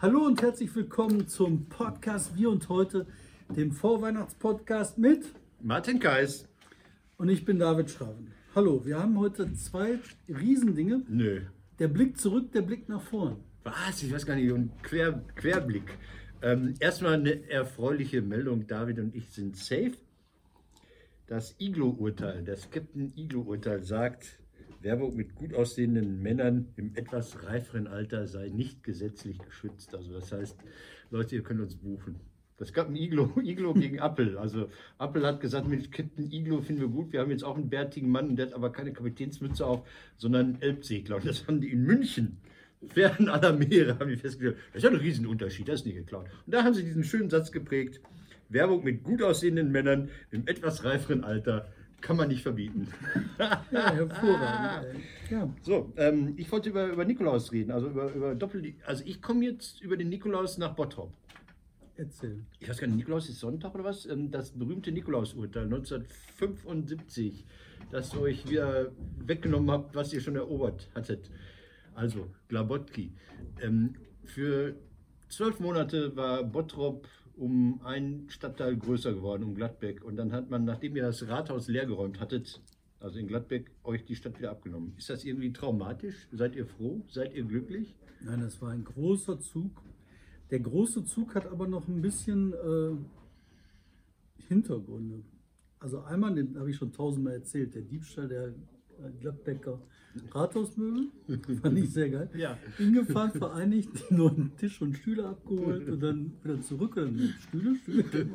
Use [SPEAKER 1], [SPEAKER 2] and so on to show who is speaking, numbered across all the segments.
[SPEAKER 1] Hallo und herzlich willkommen zum Podcast Wir und heute, dem Vorweihnachtspodcast mit
[SPEAKER 2] Martin Kais.
[SPEAKER 1] und ich bin David Schraven. Hallo, wir haben heute zwei Riesendinge.
[SPEAKER 2] Nö.
[SPEAKER 1] Der Blick zurück, der Blick nach vorn.
[SPEAKER 2] Was? Ich weiß gar nicht. Und Quer, Querblick. Ähm, erstmal eine erfreuliche Meldung. David und ich sind safe. Das Iglo-Urteil, das Captain Iglo-Urteil sagt, Werbung mit gut aussehenden Männern im etwas reiferen Alter sei nicht gesetzlich geschützt. Also das heißt, Leute, ihr könnt uns buchen. Das gab ein Iglo, Iglo gegen Apple. Also Apple hat gesagt, mit Captain Iglo finden wir gut. Wir haben jetzt auch einen bärtigen Mann, der hat aber keine Kapitänsmütze auf, sondern einen Elbsegler. Und das haben die in München. Fern aller Meere haben die festgestellt. Das ist ja ein Riesenunterschied, das ist nicht geklaut. Und da haben sie diesen schönen Satz geprägt. Werbung mit gut aussehenden Männern im etwas reiferen Alter kann man nicht verbieten.
[SPEAKER 1] Ja, hervorragend. Ja,
[SPEAKER 2] So, ähm, ich wollte über, über Nikolaus reden, also über, über Doppel. Also ich komme jetzt über den Nikolaus nach Bottrop.
[SPEAKER 1] erzähl.
[SPEAKER 2] Ich weiß gar nicht, Nikolaus ist Sonntag oder was? Ähm, Das berühmte Nikolausurteil 1975, das euch wieder weggenommen habt, was ihr schon erobert hattet. Also, Glabotki. Ähm, Für zwölf Monate war Bottrop um einen Stadtteil größer geworden, um Gladbeck. Und dann hat man, nachdem ihr das Rathaus leergeräumt hattet, also in Gladbeck, euch die Stadt wieder abgenommen. Ist das irgendwie traumatisch? Seid ihr froh? Seid ihr glücklich?
[SPEAKER 1] Nein, das war ein großer Zug. Der große Zug hat aber noch ein bisschen äh, Hintergründe. Also einmal, den habe ich schon tausendmal erzählt, der Diebstahl der Gladbecker Rathausmöbel, fand ich sehr geil.
[SPEAKER 2] Ja.
[SPEAKER 1] Hingefahren, vereinigt, nur einen Tisch und Stühle abgeholt und dann wieder zurück. Und dann Stühle, Stühle.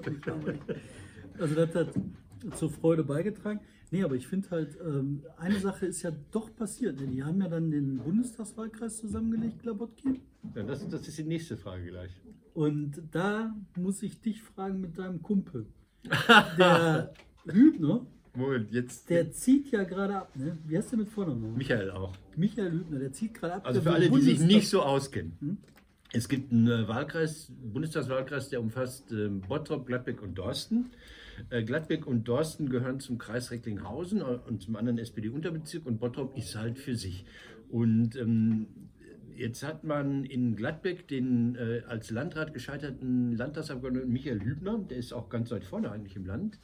[SPEAKER 1] Also das hat zur Freude beigetragen. Nee, aber ich finde halt, ähm, eine Sache ist ja doch passiert. Die haben ja dann den Bundestagswahlkreis zusammengelegt, Glabotki.
[SPEAKER 2] Ja, das, das ist die nächste Frage gleich.
[SPEAKER 1] Und da muss ich dich fragen mit deinem Kumpel. Der Hübner,
[SPEAKER 2] Moment, jetzt
[SPEAKER 1] der zieht ja gerade ab. Ne? Wie heißt der mit Vornamen?
[SPEAKER 2] Michael auch.
[SPEAKER 1] Michael Hübner, der zieht gerade ab.
[SPEAKER 2] Also für alle, die sich nicht so auskennen. Es gibt einen äh, Wahlkreis, Bundestagswahlkreis, der umfasst ähm, Bottrop, Gladbeck und Dorsten. Äh, Gladbeck und Dorsten gehören zum Kreis Recklinghausen äh, und zum anderen SPD-Unterbezirk und Bottrop ist halt für sich. Und ähm, jetzt hat man in Gladbeck den äh, als Landrat gescheiterten Landtagsabgeordneten Michael Hübner, der ist auch ganz weit vorne eigentlich im Land.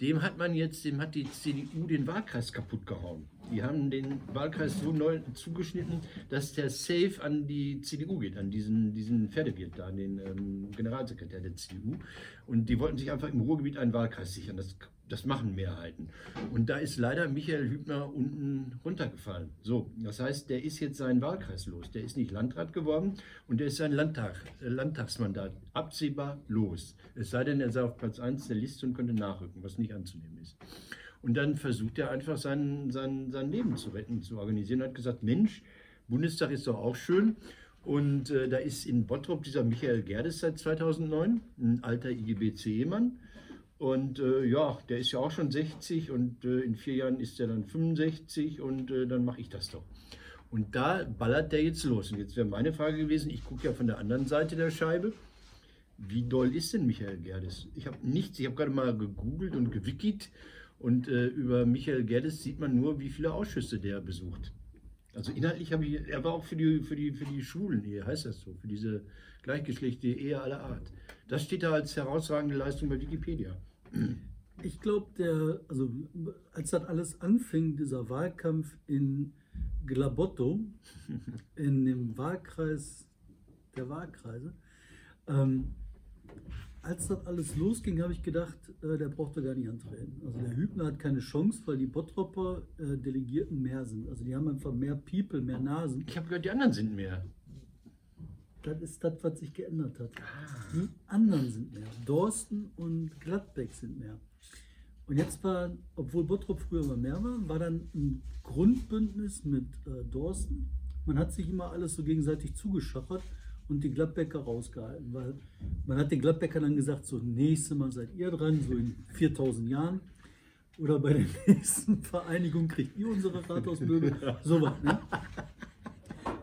[SPEAKER 2] Dem hat man jetzt, dem hat die CDU den Wahlkreis kaputt gehauen. Die haben den Wahlkreis so neu zugeschnitten, dass der Safe an die CDU geht, an diesen, diesen Pferdewirt da, an den ähm, Generalsekretär der CDU. Und die wollten sich einfach im Ruhrgebiet einen Wahlkreis sichern. Das, das machen Mehrheiten. Und da ist leider Michael Hübner unten runtergefallen. So, das heißt, der ist jetzt seinen Wahlkreis los. Der ist nicht Landrat geworden und der ist sein Landtag, äh, Landtagsmandat absehbar los. Es sei denn, er sei auf Platz 1 der Liste und könnte nachrücken, was nicht anzunehmen ist. Und dann versucht er einfach sein, sein, sein Leben zu retten, zu organisieren. Er hat gesagt, Mensch, Bundestag ist doch auch schön. Und äh, da ist in Bottrop dieser Michael Gerdes seit 2009, ein alter IGBC-Mann. Und äh, ja, der ist ja auch schon 60 und äh, in vier Jahren ist er dann 65 und äh, dann mache ich das doch. Und da ballert der jetzt los. Und jetzt wäre meine Frage gewesen, ich gucke ja von der anderen Seite der Scheibe, wie doll ist denn Michael Gerdes? Ich habe nichts, ich habe gerade mal gegoogelt und gewikit und äh, über Michael Gerdes sieht man nur, wie viele Ausschüsse der besucht. Also inhaltlich habe ich, er war auch für die, für die, für die Schwulen-Ehe, heißt das so, für diese gleichgeschlechtliche Ehe aller Art. Das steht da als herausragende Leistung bei Wikipedia.
[SPEAKER 1] Ich glaube, der, also als das alles anfing, dieser Wahlkampf in Glabotto, in dem Wahlkreis der Wahlkreise, ähm, als das alles losging, habe ich gedacht, äh, der braucht da gar nicht antreten. Also der Hübner hat keine Chance, weil die Bottropper äh, Delegierten mehr sind. Also die haben einfach mehr People, mehr Nasen.
[SPEAKER 2] Ich habe gehört, die anderen sind mehr.
[SPEAKER 1] Das ist das, was sich geändert hat. Die anderen sind mehr. Dorsten und Gladbeck sind mehr. Und jetzt war, obwohl Bottrop früher mal mehr war, war dann ein Grundbündnis mit äh, Dorsten. Man hat sich immer alles so gegenseitig zugeschachert und die Gladbecker rausgehalten, weil man hat den Gladbeckern dann gesagt, so nächstes Mal seid ihr dran, so in 4000 Jahren. Oder bei der nächsten Vereinigung kriegt ihr unsere Rathausmöbel. Sowas, ne?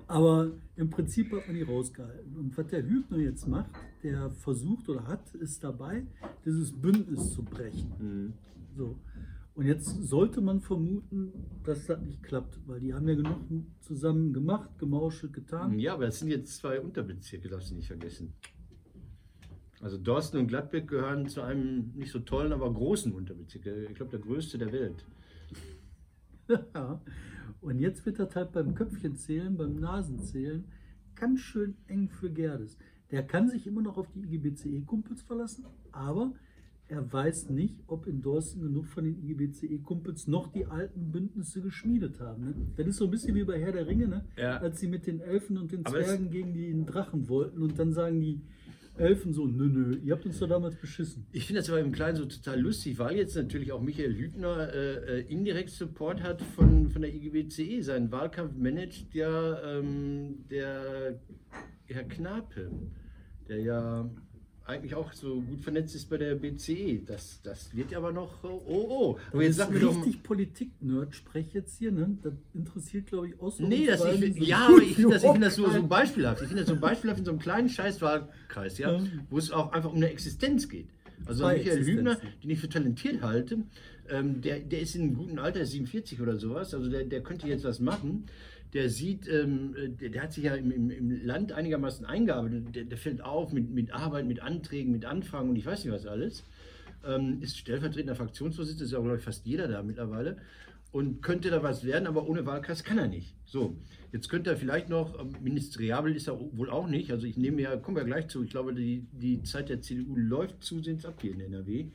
[SPEAKER 1] Aber im Prinzip hat man die rausgehalten. Und was der Hübner jetzt macht, der versucht oder hat, ist dabei, dieses Bündnis zu brechen. So. Und jetzt sollte man vermuten, dass das nicht klappt, weil die haben ja genug zusammen gemacht, gemauschelt, getan.
[SPEAKER 2] Ja, aber das sind jetzt zwei Unterbezirke, darfst du nicht vergessen. Also Dorsten und Gladbeck gehören zu einem nicht so tollen, aber großen Unterbezirk. Ich glaube, der größte der Welt.
[SPEAKER 1] Ja. Und jetzt wird das halt beim Köpfchenzählen, beim Nasenzählen ganz schön eng für Gerdes. Der kann sich immer noch auf die IGBCE-Kumpels verlassen, aber er weiß nicht, ob in Dorsten genug von den IGBCE-Kumpels noch die alten Bündnisse geschmiedet haben. Ne? Das ist so ein bisschen wie bei Herr der Ringe, ne?
[SPEAKER 2] Ja.
[SPEAKER 1] als sie mit den Elfen und den
[SPEAKER 2] Aber
[SPEAKER 1] Zwergen gegen die Drachen wollten und dann sagen die Elfen so, nö, nö, ihr habt uns doch damals beschissen.
[SPEAKER 2] Ich finde das aber im Kleinen so total lustig, weil jetzt natürlich auch Michael Hübner äh, äh, indirekt Support hat von, von der IGBCE. Seinen Wahlkampf managt ja ähm, der Herr Knape, der ja eigentlich auch so gut vernetzt ist bei der BCE. Das, das wird ja aber noch, oh, oh. Aber jetzt sag mir doch
[SPEAKER 1] richtig Politik-Nerd spreche jetzt hier, ne? Das interessiert, glaube ich, auch so.
[SPEAKER 2] Nee, das, ich,
[SPEAKER 1] so
[SPEAKER 2] ja, aber ich finde das, ich find das so, so beispielhaft. Ich finde das so beispielhaft in so einem kleinen Scheißwahlkreis, ja,
[SPEAKER 1] Ja.
[SPEAKER 2] wo es auch einfach um eine Existenz geht. Also
[SPEAKER 1] Zwei
[SPEAKER 2] Michael Hübner, den ich für talentiert halte, ähm, der, der ist in einem guten Alter, ist 47 oder sowas, also der, der könnte jetzt was machen. Der sieht, ähm, äh, der, der hat sich ja im, im, im Land einigermaßen eingearbeitet. Der, der fällt auf mit, mit Arbeit, mit Anträgen, mit Anfragen und ich weiß nicht was alles. Ähm, ist stellvertretender Fraktionsvorsitzender, ist ja, glaube ich, fast jeder da mittlerweile. Und könnte da was werden, aber ohne Wahlkreis kann er nicht. So, jetzt könnte er vielleicht noch, ähm, ministeriabel ist er wohl auch nicht. Also ich nehme ja, kommen wir gleich zu, ich glaube, die, die Zeit der CDU läuft zusehends ab hier in NRW.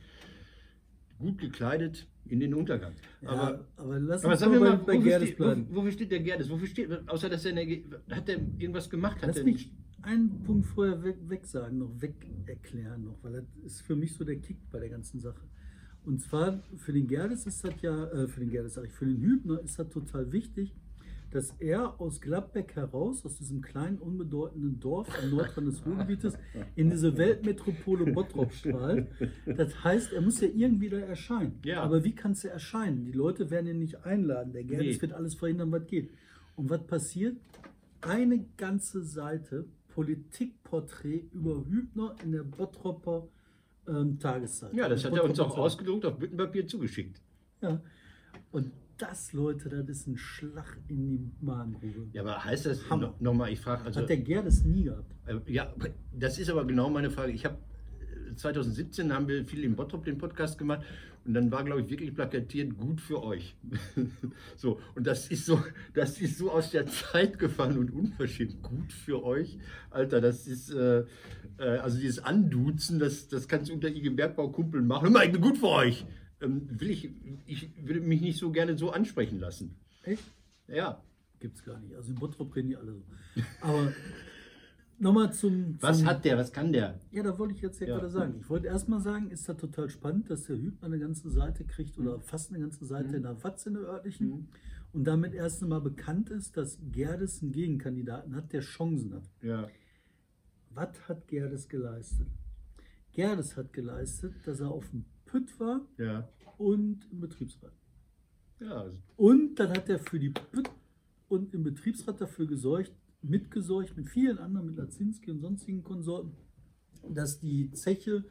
[SPEAKER 2] Gut gekleidet in den Untergang.
[SPEAKER 1] Ja,
[SPEAKER 2] aber
[SPEAKER 1] aber lass
[SPEAKER 2] aber
[SPEAKER 1] uns
[SPEAKER 2] mir
[SPEAKER 1] mal
[SPEAKER 2] mal,
[SPEAKER 1] bei, Gerdes
[SPEAKER 2] steht,
[SPEAKER 1] bleiben.
[SPEAKER 2] wo, wofür steht der Gerdes? Wofür steht, außer dass er, Ge- hat er irgendwas gemacht? Hat
[SPEAKER 1] Lass
[SPEAKER 2] er
[SPEAKER 1] mich einen Punkt vorher weg, weg sagen, noch weg erklären noch, weil das ist für mich so der Kick bei der ganzen Sache. Und zwar für den Gerdes ist das ja, äh, für den Gerdes sage ich, für den Hübner ist das total wichtig, dass er aus Gladbeck heraus, aus diesem kleinen, unbedeutenden Dorf am Nordrand des Ruhrgebietes, in diese Weltmetropole Bottrop strahlt. Das heißt, er muss ja irgendwie da erscheinen.
[SPEAKER 2] Ja.
[SPEAKER 1] Aber wie kannst du erscheinen? Die Leute werden ihn nicht einladen. Der Gerdes
[SPEAKER 2] Nee.
[SPEAKER 1] wird alles verhindern, was geht. Und was passiert? Eine ganze Seite Politikporträt über Hübner in der Bottropper ähm, Tageszeit.
[SPEAKER 2] ja, das hat er uns auch
[SPEAKER 1] Bottroper
[SPEAKER 2] ausgedruckt auf Büttenpapier zugeschickt.
[SPEAKER 1] Ja. Und das, Leute, das ist ein Schlag in die Magengrube.
[SPEAKER 2] Ja, aber heißt das,
[SPEAKER 1] Hammer.
[SPEAKER 2] no, nochmal, ich frage, also,
[SPEAKER 1] Hat der Gerdes nie gehabt.
[SPEAKER 2] äh, ja, das ist aber genau meine Frage. Ich habe 2017 haben wir viel im Bottrop den Podcast gemacht und dann war, glaube ich, wirklich plakatiert, gut für euch. so, und das ist so, das ist so aus der Zeit gefallen und unverschämt gut für euch. Alter, das ist, äh, äh, also dieses Anduzen, das, das kannst du unter IG Bergbaukumpel machen. Mal, ich bin gut für euch. Ähm, will ich, ich würde mich nicht so gerne so ansprechen lassen.
[SPEAKER 1] Echt?
[SPEAKER 2] Ja.
[SPEAKER 1] Gibt's gar nicht. Also in Bottrop reden die alle so. Aber nochmal zum,
[SPEAKER 2] Was
[SPEAKER 1] zum
[SPEAKER 2] hat der, was kann der?
[SPEAKER 1] Ja, da wollte ich jetzt ja,
[SPEAKER 2] Ja.
[SPEAKER 1] gerade sagen. Ich wollte erstmal sagen, ist das total spannend, dass der Hübner eine ganze Seite kriegt oder fast eine ganze Seite in der Watz in der örtlichen
[SPEAKER 2] Mhm.
[SPEAKER 1] und damit erst einmal bekannt ist, dass Gerdes einen Gegenkandidaten hat, der Chancen hat.
[SPEAKER 2] Ja.
[SPEAKER 1] Was hat Gerdes geleistet? Gerdes hat geleistet, dass er auf dem Pütt war
[SPEAKER 2] Ja.
[SPEAKER 1] Und im Betriebsrat.
[SPEAKER 2] Ja, also
[SPEAKER 1] Und dann hat er für die Pütt und im Betriebsrat dafür gesorgt, mitgesorgt mit vielen anderen, mit Lazinski und sonstigen Konsorten, dass die Zeche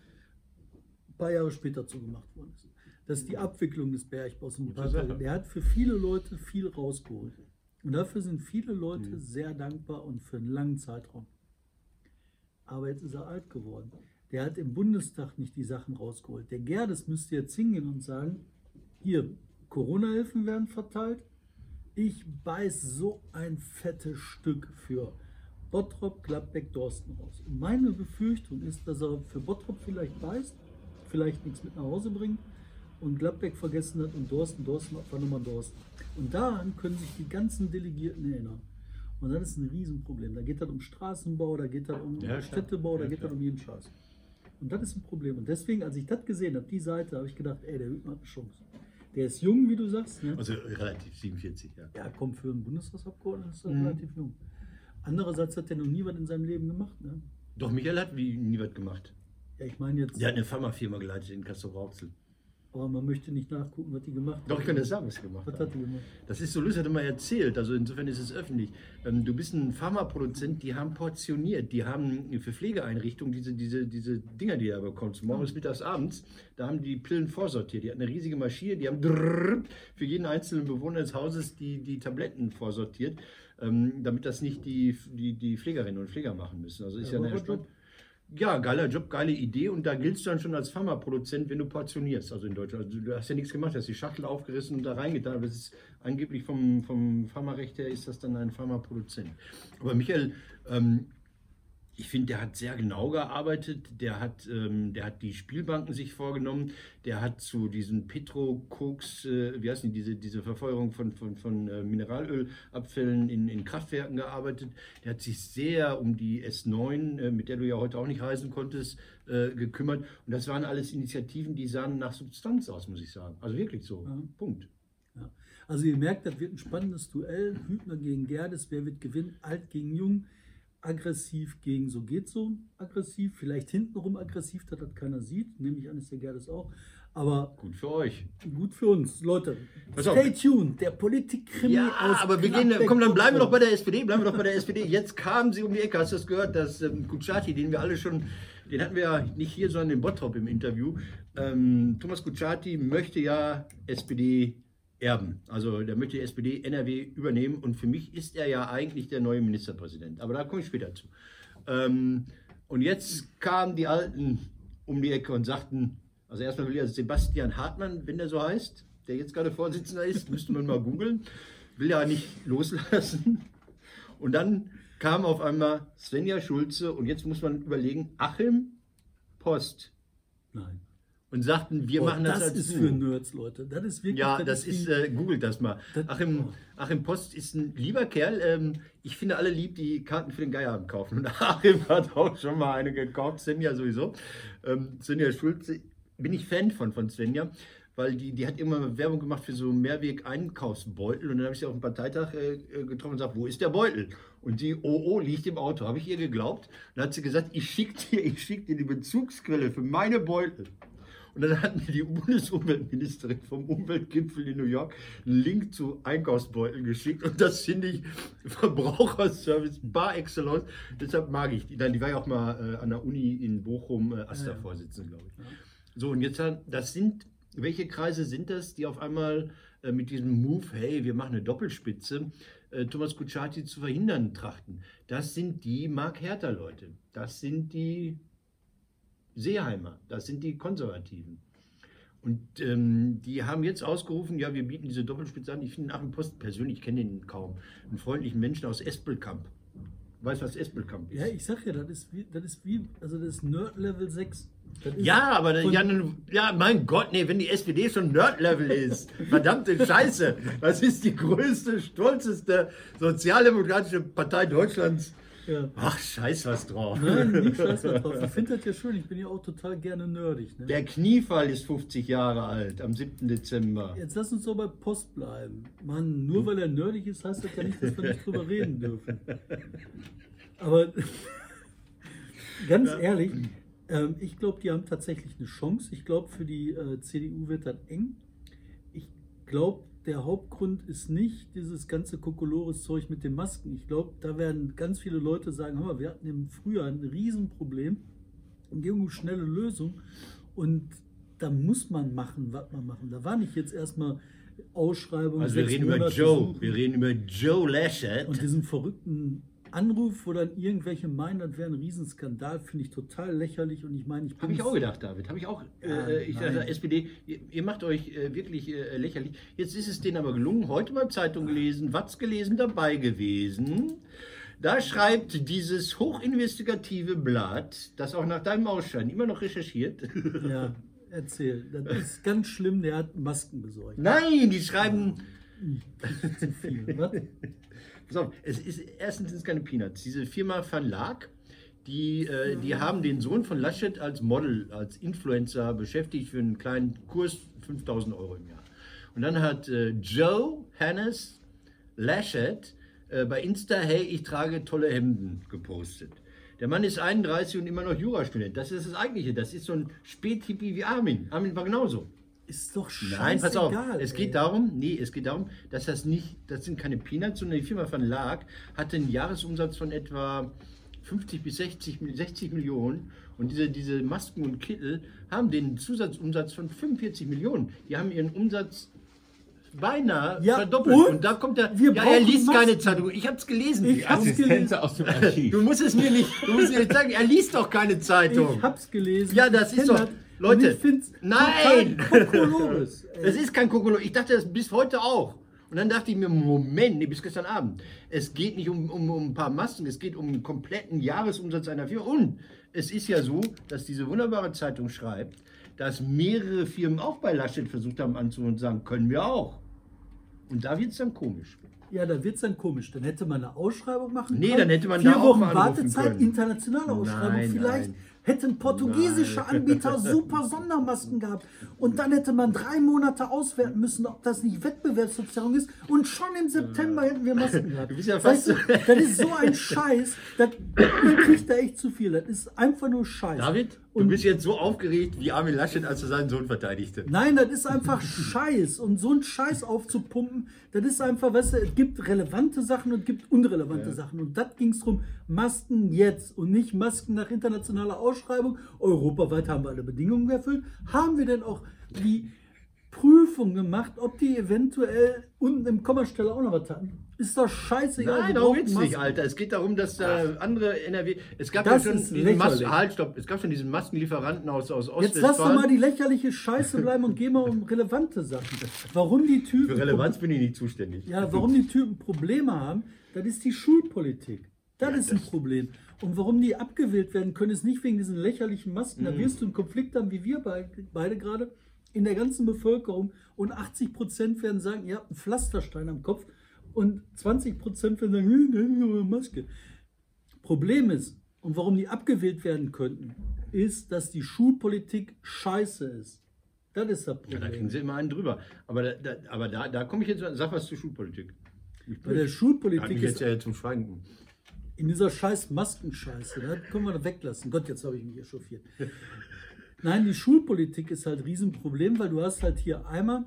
[SPEAKER 1] ein paar Jahre später zugemacht worden ist. Dass die Abwicklung des Bergbaus. Tage, der hat für viele Leute viel rausgeholt. Und dafür sind viele Leute
[SPEAKER 2] Mhm.
[SPEAKER 1] sehr dankbar und für einen langen Zeitraum. Aber jetzt ist er alt geworden. Der hat im Bundestag nicht die Sachen rausgeholt. Der Gerdes müsste jetzt hingehen und sagen, hier, Corona-Hilfen werden verteilt. Ich beiß so ein fettes Stück für Bottrop, Gladbeck, Dorsten raus. Und meine Befürchtung ist, dass er für Bottrop vielleicht beißt, vielleicht nichts mit nach Hause bringt und Gladbeck vergessen hat und Dorsten, Dorsten, einfach nochmal Dorsten. Und daran können sich die ganzen Delegierten erinnern. Und das ist ein Riesenproblem. Da geht es um Straßenbau, da geht es um
[SPEAKER 2] Ja.
[SPEAKER 1] Städtebau, da
[SPEAKER 2] Ja,
[SPEAKER 1] geht es um jeden Scheiß. Und das ist ein Problem. Und deswegen, als ich das gesehen habe, die Seite, habe ich gedacht, ey, der Hübner hat eine Chance. Der ist jung, wie du sagst. Ne?
[SPEAKER 2] Also relativ 47, ja.
[SPEAKER 1] Ja, kommt für einen Bundestagsabgeordneten ist er
[SPEAKER 2] Mhm.
[SPEAKER 1] relativ jung. Andererseits hat er noch nie was in seinem Leben gemacht. Ne?
[SPEAKER 2] Doch, Michael hat wie nie was gemacht.
[SPEAKER 1] Ja, ich meine jetzt.
[SPEAKER 2] Der hat eine Pharmafirma geleitet in Kassel-Rauxel.
[SPEAKER 1] Aber man möchte nicht nachgucken, was die gemacht hat.
[SPEAKER 2] Doch, ich kann das sagen, was sie gemacht
[SPEAKER 1] Was
[SPEAKER 2] hat.
[SPEAKER 1] hat die gemacht?
[SPEAKER 2] Das ist so lustig, hat er mal erzählt. Also insofern ist es öffentlich. Ähm, du bist ein Pharmaproduzent, die haben portioniert, die haben für Pflegeeinrichtungen diese, diese, diese Dinger, die du da bekommst, morgens, mittags, abends, da haben die Pillen vorsortiert. Die hatten eine riesige Maschine, die haben für jeden einzelnen Bewohner des Hauses die, die Tabletten vorsortiert, damit das nicht die, die, die Pflegerinnen und Pfleger machen müssen. Also ist ja,
[SPEAKER 1] Ja,
[SPEAKER 2] eine. Ja, geiler Job, geile Idee und da giltst du dann schon als Pharmaproduzent, wenn du portionierst, also in Deutschland. Also du hast ja nichts gemacht, hast die Schachtel aufgerissen und da reingetan, aber das ist angeblich vom, vom Pharmarecht her ist das dann ein Pharmaproduzent. Aber Michael, ähm, ich finde, der hat sehr genau gearbeitet, der hat, ähm, der hat die Spielbanken sich vorgenommen, der hat zu diesen Petrokoks, äh, wie heißen die, diese, diese Verfeuerung von, von, von äh, Mineralölabfällen in, in Kraftwerken gearbeitet. Der hat sich sehr um die S9, äh, mit der du ja heute auch nicht reisen konntest, äh, gekümmert. Und das waren alles Initiativen, die sahen nach Substanz aus, muss ich sagen. Also wirklich so.
[SPEAKER 1] Ja.
[SPEAKER 2] Punkt.
[SPEAKER 1] Ja. Also ihr merkt, das wird ein spannendes Duell. Hübner gegen Gerdes, wer wird gewinnen? Alt gegen Jung, aggressiv gegen so geht so aggressiv, vielleicht hintenrum aggressiv, dass das keiner sieht. Nehme ich an, ist der Gerdes auch. Aber
[SPEAKER 2] Gut für euch.
[SPEAKER 1] gut für uns. Leute,
[SPEAKER 2] Pass auf.
[SPEAKER 1] stay tuned. Der Politikkrimi
[SPEAKER 2] Ja,
[SPEAKER 1] aus
[SPEAKER 2] aber wir gehen, komm, dann bleiben wir doch bei der SPD, bleiben wir doch bei der SPD. Jetzt kamen sie um die Ecke, hast du das gehört, dass ähm, Kutschaty, den wir alle schon, den hatten wir ja nicht hier, sondern in Bottrop im Interview. Ähm, Thomas Kutschaty möchte ja SPD erben. Also der möchte die SPD NRW übernehmen und für mich ist er ja eigentlich der neue Ministerpräsident. Aber da komme ich später zu. Ähm, und jetzt kamen die Alten um die Ecke und sagten, also erstmal will ja Sebastian Hartmann, wenn der so heißt, der jetzt gerade Vorsitzender ist, müsste man mal googeln, will ja nicht loslassen. Und dann kam auf einmal Svenja Schulze und jetzt muss man überlegen, Achim Post
[SPEAKER 1] Nein.
[SPEAKER 2] Und sagten, wir
[SPEAKER 1] Oh,
[SPEAKER 2] machen das,
[SPEAKER 1] das
[SPEAKER 2] als
[SPEAKER 1] ist
[SPEAKER 2] Duo.
[SPEAKER 1] für Nerds, Leute. Das ist wirklich.
[SPEAKER 2] Ja, das ist,
[SPEAKER 1] wie-
[SPEAKER 2] äh, googelt das mal.
[SPEAKER 1] Das-
[SPEAKER 2] Achim,
[SPEAKER 1] oh.
[SPEAKER 2] Achim Post ist ein lieber Kerl. Ähm, ich finde alle lieb, die Karten für den Geierabend kaufen. Und Achim hat auch schon mal eine gekauft, Svenja sowieso. Ähm, Svenja Schulze, bin ich Fan von, von Svenja, weil die, die hat immer Werbung gemacht für so Mehrweg-Einkaufsbeutel. Und dann habe ich sie auf dem Parteitag äh, äh, getroffen und gesagt, wo ist der Beutel? Und die, oh, oh, liegt im Auto. Habe ich ihr geglaubt. dann hat sie gesagt, ich schicke dir, ich schick dir die Bezugsquelle für meine Beutel. Und dann hat mir die Bundesumweltministerin vom Umweltgipfel in New York einen Link zu Einkaufsbeuteln geschickt. Und das finde ich Verbraucherservice par excellence. Deshalb mag ich die. Nein, die war ja auch mal äh, an der Uni in Bochum äh, AStA-Vorsitzende, glaube ich. So, und jetzt, das sind, welche Kreise sind das, die auf einmal äh, mit diesem Move, hey, wir machen eine Doppelspitze, äh, Thomas Kutschaty zu verhindern trachten? Das sind die Mark Hertha-Leute. Das sind die Seeheimer, das sind die Konservativen. Und ähm, die haben jetzt ausgerufen, ja, wir bieten diese Doppelspitze an. Ich finde Achim Post persönlich, ich kenne ihn kaum, einen freundlichen Menschen aus Espelkamp. Weißt du, was Espelkamp ist?
[SPEAKER 1] Ja, ich sag ja, das ist wie, das ist wie, also das ist Nerd Level 6. Das ist
[SPEAKER 2] Ja, aber ja, ja, mein Gott, nee, wenn die SPD schon Nerd-Level ist, verdammte Scheiße, das ist die größte, stolzeste sozialdemokratische Partei Deutschlands.
[SPEAKER 1] Ja.
[SPEAKER 2] Ach, scheiß was drauf.
[SPEAKER 1] Nein, nicht scheiß da drauf. Ich finde das ja schön. Ich bin ja auch total gerne nerdig. Ne?
[SPEAKER 2] Der Kniefall ist 50 Jahre alt, am 7. Dezember.
[SPEAKER 1] Jetzt lass uns doch bei Post bleiben. Mann, nur weil er nerdig ist, heißt das ja nicht, dass wir nicht drüber reden dürfen. Aber ganz ehrlich, ähm, ich glaube, die haben tatsächlich eine Chance. Ich glaube, für die äh, CDU wird das eng. Ich glaube, der Hauptgrund ist nicht dieses ganze Kokolores-Zeug mit den Masken. Ich glaube, da werden ganz viele Leute sagen, hör mal, wir hatten im Frühjahr ein Riesenproblem und um schnelle Lösung. Und da muss man machen, was man machen. Da war nicht jetzt erstmal Ausschreibung.
[SPEAKER 2] Also wir reden über
[SPEAKER 1] Monate
[SPEAKER 2] Joe,
[SPEAKER 1] suchen
[SPEAKER 2] wir reden über Joe Laschet.
[SPEAKER 1] Und diesen verrückten Anruf, wo dann irgendwelche meinen, das wäre ein Riesenskandal, finde ich total lächerlich. Und ich meine, ich bin.
[SPEAKER 2] Habe ich auch gedacht, David. Habe ich auch.
[SPEAKER 1] Ja,
[SPEAKER 2] Äh, ich
[SPEAKER 1] nein.
[SPEAKER 2] dachte, SPD, ihr, ihr macht euch äh, wirklich äh, lächerlich. Jetzt ist es denen aber gelungen. Heute mal Zeitung gelesen, Watz gelesen, dabei gewesen. Da schreibt dieses hochinvestigative Blatt, das auch nach deinem Ausscheiden immer noch recherchiert.
[SPEAKER 1] Ja, erzähl. Das ist ganz schlimm, der hat Masken besorgt.
[SPEAKER 2] Nein, die schreiben.
[SPEAKER 1] Zu viel. Was?
[SPEAKER 2] Pass auf, es ist erstens sind es keine Peanuts. Diese Firma Verlag, die, äh, die haben den Sohn von Laschet als Model, als Influencer beschäftigt für einen kleinen Kurs, 5000 Euro im Jahr. Und dann hat äh, Joe Hannes Laschet äh, bei Insta, hey, ich trage tolle Hemden gepostet. Der Mann ist 31 und immer noch Jurastudent. Das ist das Eigentliche. Das ist so ein Späthippie wie Armin. Armin war genauso.
[SPEAKER 1] Ist doch scheißegal.
[SPEAKER 2] Nein, pass auf. Es
[SPEAKER 1] ey.
[SPEAKER 2] geht darum, nee, es geht darum, dass das nicht, das sind keine Peanuts, sondern die Firma von Lark hatte einen Jahresumsatz von etwa 50 bis 60, Mi- 60 Millionen und diese, diese Masken und Kittel haben den Zusatzumsatz von 45 Millionen. Die haben ihren Umsatz beinahe
[SPEAKER 1] Ja,
[SPEAKER 2] verdoppelt.
[SPEAKER 1] und?
[SPEAKER 2] Und, da kommt der,
[SPEAKER 1] Wir
[SPEAKER 2] ja, er liest keine
[SPEAKER 1] Masken.
[SPEAKER 2] Zeitung. Ich habe es gelesen.
[SPEAKER 1] Ich hab's
[SPEAKER 2] Also,
[SPEAKER 1] gelesen.
[SPEAKER 3] Aus dem Archiv.
[SPEAKER 2] du musst es mir nicht, du musst mir nicht sagen, er liest doch keine Zeitung.
[SPEAKER 1] Ich hab's gelesen.
[SPEAKER 2] Ja, das ist doch-. Leute,
[SPEAKER 1] ich find's
[SPEAKER 2] nein!
[SPEAKER 1] Kokolores.
[SPEAKER 2] Es ist kein Kokolo. Ich dachte das bis heute auch. Und dann dachte ich mir, Moment, nee, bis gestern Abend. Es geht nicht um, um, um ein paar Masken, es geht um einen kompletten Jahresumsatz einer Firma. Und es ist ja so, dass diese wunderbare Zeitung schreibt, dass mehrere Firmen auch bei Laschet versucht haben anzuholen und sagen, können wir auch. Und da wird es dann komisch.
[SPEAKER 1] Ja, da wird's dann komisch. Dann hätte man eine Ausschreibung machen
[SPEAKER 2] Nee,
[SPEAKER 1] können.
[SPEAKER 2] dann hätte man
[SPEAKER 1] Vier
[SPEAKER 2] da auch
[SPEAKER 1] Wochen Wartezeit,
[SPEAKER 2] können.
[SPEAKER 1] internationale Ausschreibung.
[SPEAKER 2] Nein,
[SPEAKER 1] Vielleicht
[SPEAKER 2] nein.
[SPEAKER 1] Hätten portugiesische
[SPEAKER 2] Nein.
[SPEAKER 1] Anbieter super Sondermasken gehabt. Und dann hätte man drei Monate auswerten müssen, ob das nicht Wettbewerbsverzerrung ist. Und schon im September hätten wir Masken gehabt.
[SPEAKER 2] Du bist ja fast
[SPEAKER 1] weißt du, das ist so ein Scheiß. Das, man kriegt da echt zu viel. Das ist einfach nur Scheiß.
[SPEAKER 2] David, du
[SPEAKER 1] Und-
[SPEAKER 2] bist jetzt so aufgeregt wie Armin Laschet, als er seinen Sohn verteidigte.
[SPEAKER 1] Nein, das ist einfach Scheiß. Und so einen Scheiß aufzupumpen, das ist einfach, weißt du, es gibt relevante Sachen und es gibt unrelevante Sachen. Und das ging es darum, Masken jetzt und nicht Masken nach internationaler Ausschreibung. Europaweit haben wir alle Bedingungen erfüllt. Haben wir denn auch die Prüfung gemacht, ob die eventuell unten im Kommastelle auch noch was hatten? Ist doch scheißegal.
[SPEAKER 2] Nein, darum geht's nicht. Alter. Es geht darum, dass äh, andere NRW. Es gab
[SPEAKER 1] Das
[SPEAKER 2] ja schon diesen Mas halt, stopp. Es gab schon diesen Maskenlieferanten aus, aus
[SPEAKER 1] Jetzt lass doch mal
[SPEAKER 2] Ostwestfalen.
[SPEAKER 1] die lächerliche Scheiße bleiben und geh mal um relevante Sachen. Warum die Typen.
[SPEAKER 2] Für Relevanz bin ich nicht zuständig.
[SPEAKER 1] Ja, warum die Typen Probleme haben, das ist die Schulpolitik. Das ist ein Problem. Und warum die abgewählt werden können, ist nicht wegen diesen lächerlichen Masken.
[SPEAKER 2] Mhm.
[SPEAKER 1] Da wirst du einen Konflikt haben, wie wir beide gerade, in der ganzen Bevölkerung. Und 80 Prozent werden sagen, ihr habt einen Pflasterstein am Kopf. Und 20 Prozent werden sagen, hm, Maske. Problem ist, und warum die abgewählt werden könnten, ist, dass die Schulpolitik scheiße ist. Das ist das
[SPEAKER 2] Ja,
[SPEAKER 1] Problem.
[SPEAKER 2] da kriegen sie immer einen drüber. Aber da, da, aber da, da komme ich jetzt, sag was zur Schulpolitik.
[SPEAKER 1] Bei der Schulpolitik ist
[SPEAKER 2] jetzt ja zum Schweigen.
[SPEAKER 1] in dieser scheiß Maskenscheiße, da können wir das weglassen. Gott, jetzt habe ich mich echauffiert. Nein, die Schulpolitik ist halt ein Riesenproblem, weil du hast halt hier einmal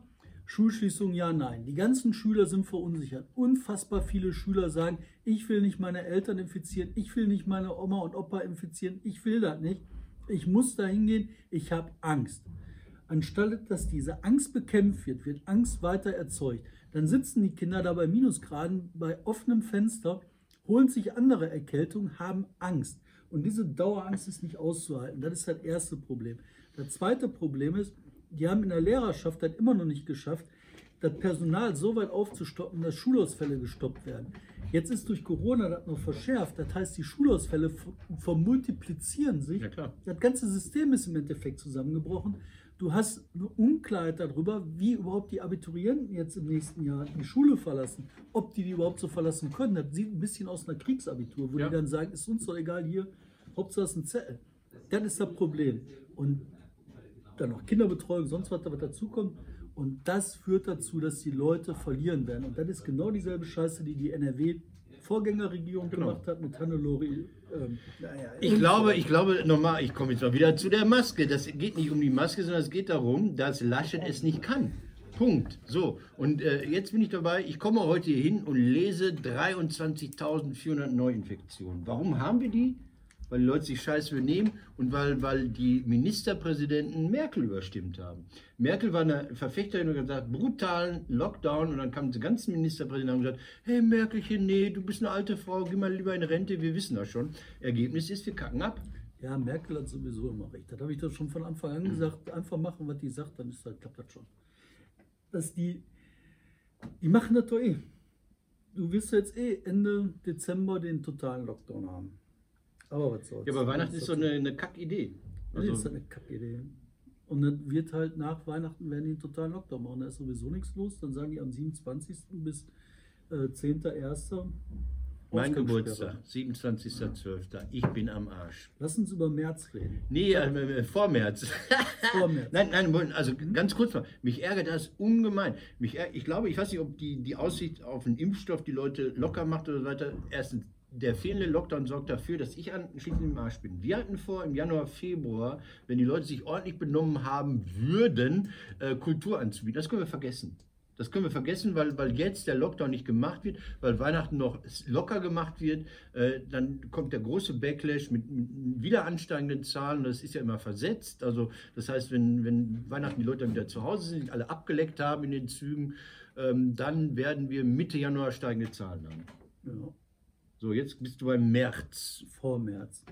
[SPEAKER 1] Schulschließung, ja, nein. Die ganzen Schüler sind verunsichert. Unfassbar viele Schüler sagen, ich will nicht meine Eltern infizieren, ich will nicht meine Oma und Opa infizieren, ich will das nicht. Ich muss da hingehen, ich habe Angst. Anstatt dass diese Angst bekämpft wird, wird Angst weiter erzeugt. Dann sitzen die Kinder da bei Minusgraden bei offenem Fenster, holen sich andere Erkältungen, haben Angst. Und diese Dauerangst ist nicht auszuhalten. Das ist das erste Problem. Das zweite Problem ist, die haben in der Lehrerschaft das immer noch nicht geschafft, das Personal so weit aufzustocken, dass Schulausfälle gestoppt werden. Jetzt ist durch Corona das noch verschärft. Das heißt, die Schulausfälle ver- vermultiplizieren sich.
[SPEAKER 2] Ja.
[SPEAKER 1] Das ganze System ist im Endeffekt zusammengebrochen. Du hast eine Unklarheit darüber, wie überhaupt die Abiturienten jetzt im nächsten Jahr die Schule verlassen. Ob die die überhaupt so verlassen können. Das sieht ein bisschen aus einer Kriegsabitur, wo
[SPEAKER 2] Ja.
[SPEAKER 1] die dann sagen, ist uns doch egal hier, Hauptsache es ist ein Zettel. Das ist das Problem. Und dann noch Kinderbetreuung, sonst was da was dazukommt. Und das führt dazu, dass die Leute verlieren werden. Und das ist genau dieselbe Scheiße, die die NRW-Vorgängerregierung
[SPEAKER 2] Genau.
[SPEAKER 1] gemacht hat mit Hannelore. Ähm, naja,
[SPEAKER 2] Ich glaube, ich glaube, nochmal, ich komme jetzt mal wieder zu der Maske. Das geht nicht um die Maske, sondern es geht darum, dass Laschet es nicht kann. Punkt. So, und äh, jetzt bin ich dabei, ich komme heute hier hin und lese 23.400 Neuinfektionen. Warum haben wir die? Weil die Leute sich scheiße benehmen und weil, weil die Ministerpräsidenten Merkel überstimmt haben. Merkel war eine Verfechterin und hat gesagt, brutalen Lockdown und dann kamen die ganzen Ministerpräsidenten und haben gesagt, hey Merkelchen, nee, du bist eine alte Frau, geh mal lieber in Rente, wir wissen das schon. Ergebnis ist, wir kacken ab.
[SPEAKER 1] Ja, Merkel hat sowieso immer recht. Das habe ich doch schon von Anfang an gesagt. Einfach machen, was die sagt, dann ist das, klappt das schon. Dass die, die machen das doch eh. Du wirst jetzt eh Ende Dezember den totalen Lockdown haben. Aber was soll's.
[SPEAKER 2] Ja, aber Weihnachten ist so eine, eine Kackidee.
[SPEAKER 1] Das ist
[SPEAKER 2] Also,
[SPEAKER 1] eine Kackidee. Und dann wird halt nach Weihnachten werden die einen totalen Lockdown machen. Da ist sowieso nichts los. Dann sagen die am 27. bis äh, 10.01.
[SPEAKER 2] mein. Geburtstag, 27.12. Ich bin am Arsch.
[SPEAKER 1] Lass uns über März reden.
[SPEAKER 2] Nee, äh, äh, vor März.
[SPEAKER 1] Vor März.
[SPEAKER 2] nein, nein, also ganz kurz mal. Mich ärgert das ungemein. Mich ärgert, ich glaube, ich weiß nicht, ob die, die Aussicht auf einen Impfstoff die Leute locker macht oder so weiter. Erstens, der fehlende Lockdown sorgt dafür, dass ich an schließlich im Arsch bin. Wir hatten vor, im Januar, Februar, wenn die Leute sich ordentlich benommen haben würden, äh, Kultur anzubieten. Das können wir vergessen. Das können wir vergessen, weil, weil jetzt der Lockdown nicht gemacht wird, weil Weihnachten noch locker gemacht wird. Äh, dann kommt der große Backlash mit, mit wieder ansteigenden Zahlen. Das ist ja immer versetzt. Also das heißt, wenn, wenn Weihnachten die Leute dann wieder zu Hause sind, alle abgeleckt haben in den Zügen, ähm, dann werden wir Mitte Januar steigende Zahlen haben.
[SPEAKER 1] Ja,
[SPEAKER 2] So, jetzt bist du beim März.
[SPEAKER 1] vor März.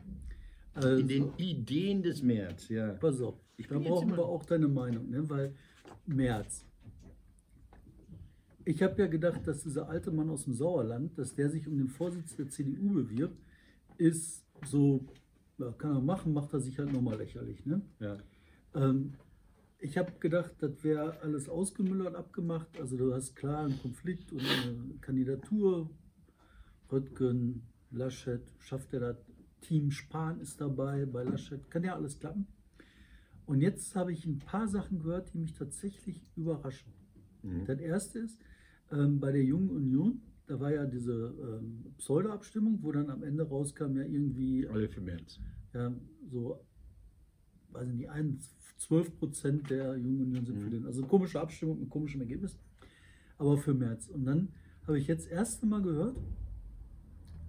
[SPEAKER 1] Also,
[SPEAKER 2] In den Ideen des März, ja.
[SPEAKER 1] pass auf,
[SPEAKER 2] Ich
[SPEAKER 1] da brauchen wir auch deine Meinung, ne? weil März. Ich habe ja gedacht, dass dieser alte Mann aus dem Sauerland, dass der sich um den Vorsitz der CDU bewirbt, ist so, ja, kann er machen, macht er sich halt nochmal lächerlich. Ne?
[SPEAKER 2] ja.
[SPEAKER 1] Ähm, ich habe gedacht, das wäre alles ausgemüllert, abgemacht. Also du hast klar einen Konflikt und eine Kandidatur. Röttgen, Laschet, schafft er das? Team Spahn ist dabei bei Laschet. Kann ja alles klappen. Und jetzt habe ich ein paar Sachen gehört, die mich tatsächlich überraschen.
[SPEAKER 2] Mhm.
[SPEAKER 1] Das erste ist, ähm, bei der Jungen Union, da war ja diese ähm, Pseudo-Abstimmung, wo dann am Ende rauskam, ja irgendwie
[SPEAKER 2] Alle für März.
[SPEAKER 1] ja, so, weiß ich nicht, ein, 12 Prozent der Jungen Union sind für
[SPEAKER 2] Mhm.
[SPEAKER 1] den. Also komische Abstimmung mit komischem Ergebnis. Aber für März. Und dann habe ich jetzt das erste Mal gehört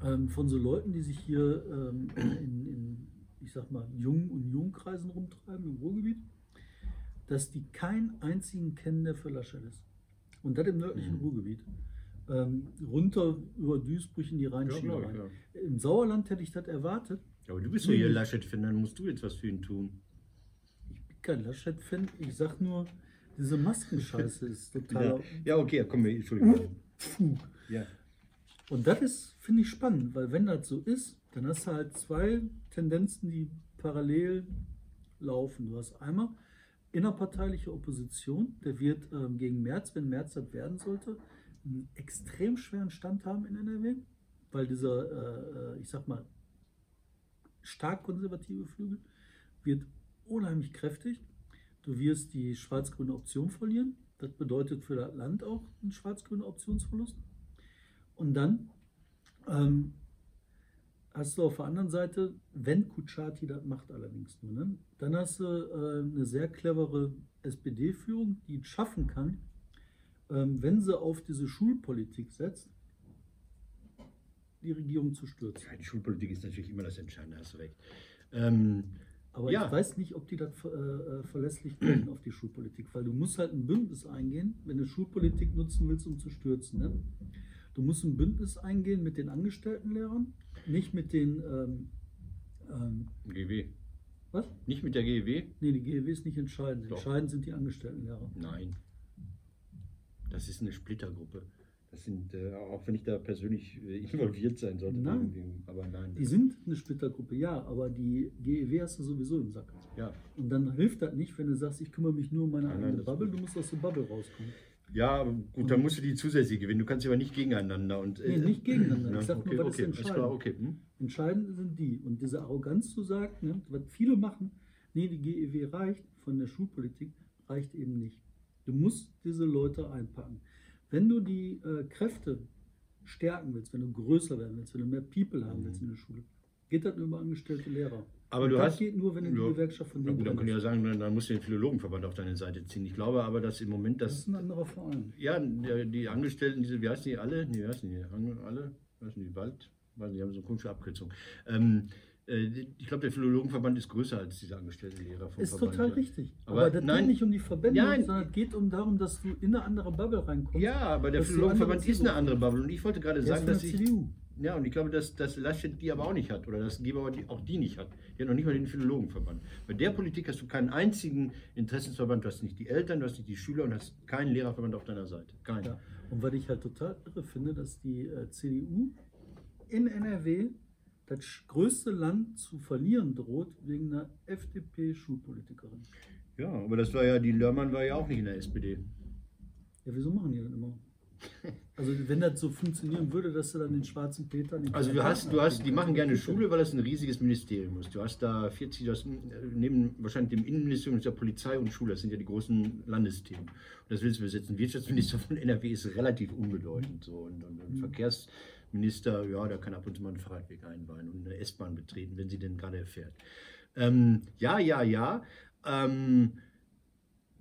[SPEAKER 1] ähm, von so Leuten, die sich hier ähm, in, in, ich sag mal, Jungen Union-Kreisen rumtreiben im Ruhrgebiet, dass die keinen einzigen kennen, der für Laschet ist. Und das im nördlichen
[SPEAKER 2] Mhm.
[SPEAKER 1] Ruhrgebiet. Ähm, runter über Duisburg in die
[SPEAKER 2] Ja,
[SPEAKER 1] Rheinschiene
[SPEAKER 2] ich,
[SPEAKER 1] rein.
[SPEAKER 2] ja.
[SPEAKER 1] Im Sauerland hätte ich das erwartet.
[SPEAKER 2] Aber du bist doch hier Laschet-Fan, dann musst du jetzt was für ihn tun.
[SPEAKER 1] Ich bin kein Laschet-Fan, ich sag nur, diese Maskenscheiße ist totaler
[SPEAKER 2] Ja, ja okay, komm, Entschuldigung. Ja.
[SPEAKER 1] Und das ist, finde ich, spannend, weil wenn das so ist, dann hast du halt zwei Tendenzen, die parallel laufen. Du hast einmal innerparteiliche Opposition, der wird ähm, gegen März, wenn März das werden sollte, einen extrem schweren Stand haben in NRW, weil dieser, äh, äh, ich sag mal, stark konservative Flügel wird unheimlich kräftig. Du wirst die schwarz-grüne Option verlieren. Das bedeutet für das Land auch einen schwarz-grünen Optionsverlust. Und dann ähm, hast du auf der anderen Seite, wenn Kutschaty das macht allerdings nur, ne, dann hast du äh, eine sehr clevere SPD-Führung, die es schaffen kann, ähm, wenn sie auf diese Schulpolitik setzt, die Regierung zu stürzen.
[SPEAKER 2] Ja, die Schulpolitik ist natürlich immer das Entscheidende, hast du recht. Ähm,
[SPEAKER 1] Aber
[SPEAKER 2] Ja.
[SPEAKER 1] ich weiß nicht, ob die das ver- äh, verlässlich können auf die Schulpolitik, weil du musst halt ein Bündnis eingehen, wenn du Schulpolitik nutzen willst, um zu stürzen. Ne? Du musst ein Bündnis eingehen mit den Angestelltenlehrern, nicht mit den, ähm, ähm,
[SPEAKER 2] GW.
[SPEAKER 1] was?
[SPEAKER 2] Nicht mit der GW?
[SPEAKER 1] Nee, die GEW ist nicht entscheidend.
[SPEAKER 2] Doch.
[SPEAKER 1] Entscheidend sind die Angestelltenlehrer.
[SPEAKER 2] Nein. Das ist eine Splittergruppe. Das sind, äh, auch wenn ich da persönlich äh, involviert sein sollte.
[SPEAKER 1] Nein.
[SPEAKER 2] Aber nein.
[SPEAKER 1] Die sind eine Splittergruppe, ja, aber die GEW hast du sowieso im Sack.
[SPEAKER 2] ja.
[SPEAKER 1] Und dann hilft das nicht, wenn du sagst, ich kümmere mich nur um meine eigene Bubble, du musst aus der Bubble rauskommen.
[SPEAKER 2] Ja, gut, dann musst du die zusätzliche gewinnen. Du kannst sie aber nicht gegeneinander. Und, äh,
[SPEAKER 1] Nee, nicht gegeneinander.
[SPEAKER 2] Ja,
[SPEAKER 1] Ich sag nur,
[SPEAKER 2] okay,
[SPEAKER 1] was ist
[SPEAKER 2] okay, alles
[SPEAKER 1] entscheidend?
[SPEAKER 2] klar, okay. Hm?
[SPEAKER 1] Entscheidend sind die. Und diese Arroganz zu sagen, ne, was viele machen, nee, die GEW reicht von der Schulpolitik, reicht eben nicht. Du musst diese Leute einpacken. Wenn du die äh, Kräfte stärken willst, wenn du größer werden willst, wenn du mehr People haben willst in der Schule, geht das nur über angestellte Lehrer.
[SPEAKER 2] Aber du
[SPEAKER 1] das
[SPEAKER 2] hast-
[SPEAKER 1] geht nur, wenn du die
[SPEAKER 2] Ja.
[SPEAKER 1] Gewerkschaft von denen
[SPEAKER 2] gut, dann kann ich ja sagen, dann, dann musst du den Philologenverband auf deine Seite ziehen. Ich glaube aber, dass im Moment
[SPEAKER 1] Das
[SPEAKER 2] das.
[SPEAKER 1] ist ein anderer Verein.
[SPEAKER 2] Ja, die, Angestellten, diese, wie heißen die alle? Nee, wie heißen die? Alle? Wie heißen die? Wald? Weiß nicht, die haben so eine komische Abkürzung. Ähm, äh, ich glaube, der Philologenverband ist größer als diese Angestelltenlehrer vom
[SPEAKER 1] Ist
[SPEAKER 2] Verband.
[SPEAKER 1] total
[SPEAKER 2] ja.
[SPEAKER 1] richtig.
[SPEAKER 2] Aber
[SPEAKER 1] Aber, das
[SPEAKER 2] nein.
[SPEAKER 1] geht nicht um die Verbände,
[SPEAKER 2] Nein.
[SPEAKER 1] sondern es geht um darum, dass du in eine andere Bubble reinkommst.
[SPEAKER 2] Ja, aber der Philologenverband ist eine andere Bubble. Und ich wollte gerade sagen, dass ich.
[SPEAKER 1] CDU.
[SPEAKER 2] Ja, und ich glaube, dass, dass Laschet die aber auch nicht hat. Oder dass Geber die, auch die nicht hat. Die hat noch nicht mal den Philologenverband. Bei der Politik hast du keinen einzigen Interessensverband. Du hast nicht die Eltern, du hast nicht die Schüler und hast keinen Lehrerverband auf deiner Seite. Keinen.
[SPEAKER 1] Ja. Und was ich halt total irre finde, dass die äh, CDU in NRW das größte Land zu verlieren droht wegen einer FDP-Schulpolitikerin.
[SPEAKER 2] Ja, aber das war ja, die Lörmann war ja auch nicht in der SPD.
[SPEAKER 1] Ja, wieso machen die das immer? Also wenn das so funktionieren würde, dass du dann den schwarzen Peter... den
[SPEAKER 2] Also du hast, du hast, die machen gerne
[SPEAKER 1] Schule.
[SPEAKER 2] Weil das ein riesiges Ministerium ist. Du hast da 40, du hast äh, neben wahrscheinlich dem Innenministerium ist ja Polizei und Schule, das sind ja die großen Landesthemen. Und das willst du besetzen. Wirtschaftsminister von NRW ist relativ unbedeutend so und, und, und Verkehrsminister Minister, ja, der kann ab und zu mal einen Fahrradweg einweihen und eine S-Bahn betreten, wenn sie denn gerade fährt. Ähm, ja, ja, ja. Ähm,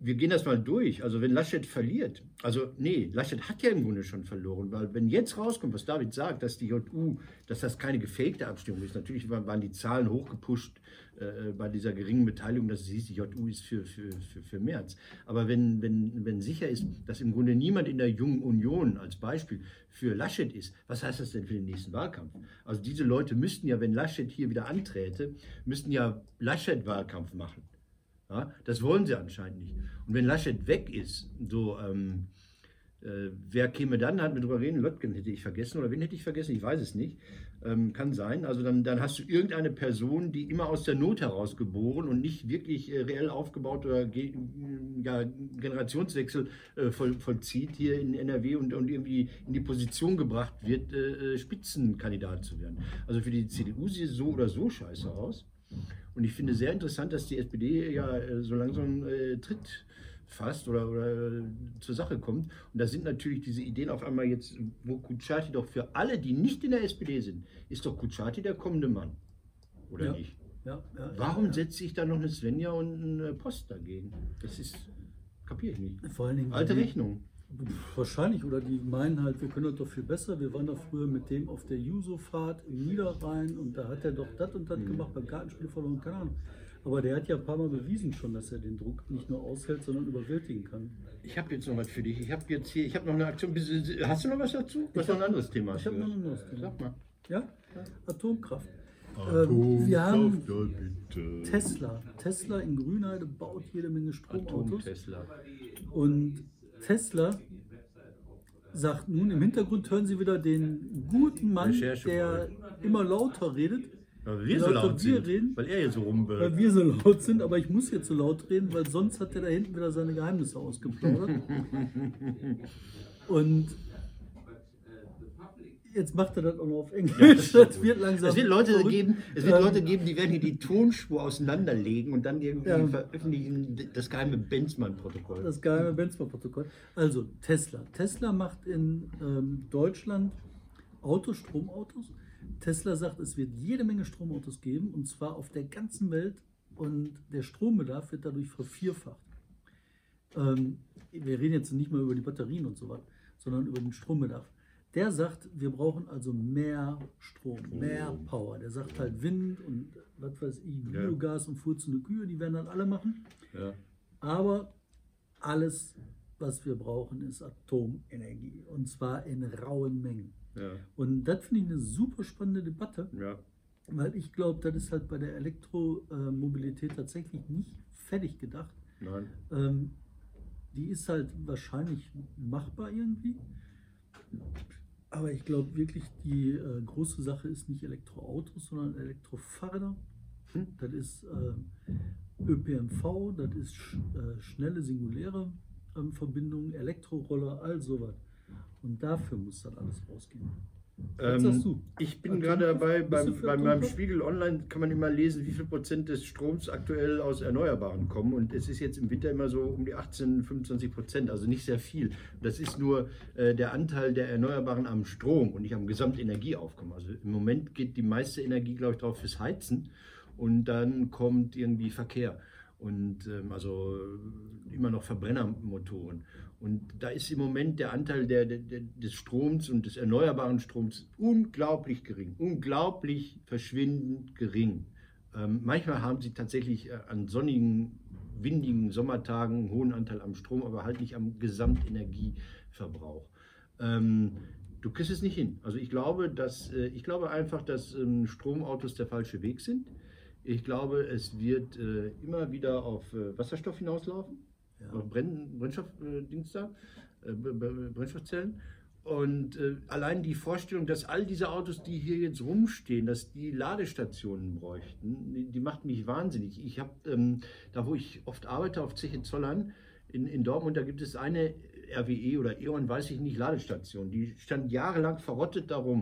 [SPEAKER 2] wir gehen das mal durch. Also wenn Laschet verliert, also nee, Laschet hat ja im Grunde schon verloren, weil wenn jetzt rauskommt, was David sagt, dass die JU, dass das keine gefakte Abstimmung ist, natürlich waren die Zahlen hochgepusht äh, bei dieser geringen Beteiligung, dass es hieß, die JU ist für, für, für, für März. Aber wenn, wenn, wenn sicher ist, dass im Grunde niemand in der Jungen Union als Beispiel für Laschet ist, was heißt das denn für den nächsten Wahlkampf? Also diese Leute müssten ja, wenn Laschet hier wieder anträte, müssten ja Laschet-Wahlkampf machen. Ja, das wollen sie anscheinend nicht. Und wenn Laschet weg ist, so, ähm, äh, wer käme dann, hat mit drüber reden, Löttgen hätte ich vergessen oder wen hätte ich vergessen, ich weiß es nicht. Ähm, kann sein. Also dann, dann hast du irgendeine Person, die immer aus der Not heraus geboren und nicht wirklich äh, reell aufgebaut oder ge ja, Generationswechsel äh, voll, vollzieht hier in NRW und, und irgendwie in die Position gebracht wird, äh, äh Spitzenkandidat zu werden. Also für die CDU sieht es so oder so scheiße aus. Und ich finde sehr interessant, dass die SPD ja äh, so langsam äh, Tritt fasst oder, oder äh, zur Sache kommt. Und da sind natürlich diese Ideen auf einmal jetzt, wo Kutschaty doch für alle, die nicht in der SPD sind, ist doch Kutschaty der kommende Mann. Oder
[SPEAKER 1] ja.
[SPEAKER 2] nicht?
[SPEAKER 1] Ja, ja,
[SPEAKER 2] Warum
[SPEAKER 1] ja,
[SPEAKER 2] setzt sich da noch eine Svenja und ein Post dagegen? Das ist, kapiere ich nicht.
[SPEAKER 1] Vor allen Dingen.
[SPEAKER 2] Alte Rechnung.
[SPEAKER 1] Wahrscheinlich, oder die meinen halt, wir können das doch viel besser. Wir waren da früher mit dem auf der Juso-Fahrt im Niederrhein und da hat er doch das und das
[SPEAKER 2] Mhm.
[SPEAKER 1] gemacht beim Kartenspiel verloren, keine Ahnung. Aber der hat ja ein paar Mal bewiesen schon, dass er den Druck nicht nur aushält, sondern überwältigen kann.
[SPEAKER 2] Ich habe jetzt noch was für dich. Ich habe jetzt hier, ich habe noch eine Aktion. Hast du noch was dazu? Was noch ein anderes Thema?
[SPEAKER 1] Ich habe noch ein anderes Thema.
[SPEAKER 2] Sag mal.
[SPEAKER 1] Ja? Atomkraft. Ähm, wir haben
[SPEAKER 2] ja, bitte.
[SPEAKER 1] Tesla. Tesla in Grünheide baut jede Menge Stromautos.
[SPEAKER 2] Atom-Tesla.
[SPEAKER 1] Und Tesla sagt nun, im Hintergrund hören Sie wieder den guten Mann,
[SPEAKER 2] Recherche
[SPEAKER 1] der immer lauter redet,
[SPEAKER 2] Weil wir so laut
[SPEAKER 1] wir
[SPEAKER 2] sind.
[SPEAKER 1] reden.
[SPEAKER 2] Weil er hier so rumbellt.
[SPEAKER 1] weil wir so laut sind, aber ich muss jetzt so laut reden, weil sonst hat er da hinten wieder seine Geheimnisse ausgeplaudert. Und jetzt macht er das auch noch auf Englisch. das wird langsam.
[SPEAKER 2] Es wird Leute
[SPEAKER 1] verrückt.
[SPEAKER 2] geben, es wird
[SPEAKER 1] Ähm,
[SPEAKER 2] Leute geben, die werden hier die Tonspur auseinanderlegen und dann irgendwie
[SPEAKER 1] Ja.
[SPEAKER 2] veröffentlichen das geheime Benzmann-Protokoll.
[SPEAKER 1] Das geheime Benzmann-Protokoll. Also Tesla. Tesla macht in ähm, Deutschland Autos, Stromautos. Tesla sagt, es wird jede Menge Stromautos geben und zwar auf der ganzen Welt und der Strombedarf wird dadurch vervierfacht. Ähm, wir reden jetzt nicht mal über die Batterien und so was, sondern über den Strombedarf. Der sagt, wir brauchen also mehr Strom, mehr Power. Der sagt halt Wind und was weiß ich. Biogas und furzende Kühe, die werden dann alle machen. Aber alles, was wir brauchen, ist Atomenergie. Und zwar in rauen Mengen. Und das finde ich eine super spannende Debatte, weil ich glaube, das ist halt bei der Elektromobilität tatsächlich nicht fertig gedacht.
[SPEAKER 2] Nein.
[SPEAKER 1] Ähm, die ist halt wahrscheinlich machbar irgendwie. Aber ich glaube wirklich, die äh, große Sache ist nicht Elektroautos, sondern Elektrofahrräder.
[SPEAKER 2] Hm.
[SPEAKER 1] Das ist äh, ÖPNV, das ist sch äh, schnelle singuläre ähm, Verbindungen, Elektroroller, all sowas. Und dafür muss dann alles rausgehen.
[SPEAKER 2] Ähm? Ich bin gerade dabei, beim, bei meinem? Spiegel Online kann man immer lesen, wie viel Prozent des Stroms aktuell aus Erneuerbaren kommen. Und es ist jetzt im Winter immer so um die 18, 25 Prozent, also nicht sehr viel. Das ist nur äh, der Anteil der Erneuerbaren am Strom und nicht am Gesamtenergieaufkommen. Also im Moment geht die meiste Energie, glaube ich, drauf fürs Heizen und dann kommt irgendwie Verkehr und ähm, also immer noch Verbrennermotoren. Und da ist im Moment der Anteil der, der, des Stroms und des erneuerbaren Stroms unglaublich gering, unglaublich verschwindend gering. Ähm, manchmal haben sie tatsächlich äh, an sonnigen, windigen Sommertagen einen hohen Anteil am Strom, aber halt nicht am Gesamtenergieverbrauch. Ähm, du kriegst es nicht hin. Also ich glaube, dass, äh, ich glaube einfach, dass ähm, Stromautos der falsche Weg sind. Ich glaube, es wird äh, immer wieder auf äh, Wasserstoff hinauslaufen,
[SPEAKER 1] Ja.
[SPEAKER 2] Brenn, Brennstoffdings da, äh, B- B- Brennstoffzellen. Und äh, allein die Vorstellung, dass all diese Autos, die hier jetzt rumstehen, dass die Ladestationen bräuchten, die, die macht mich wahnsinnig. Ich habe, ähm, da wo ich oft arbeite, auf Zeche Zollern in, in Dortmund, da gibt es eine RWE oder E.ON, weiß ich nicht, Ladestation. Die stand jahrelang verrottet darum.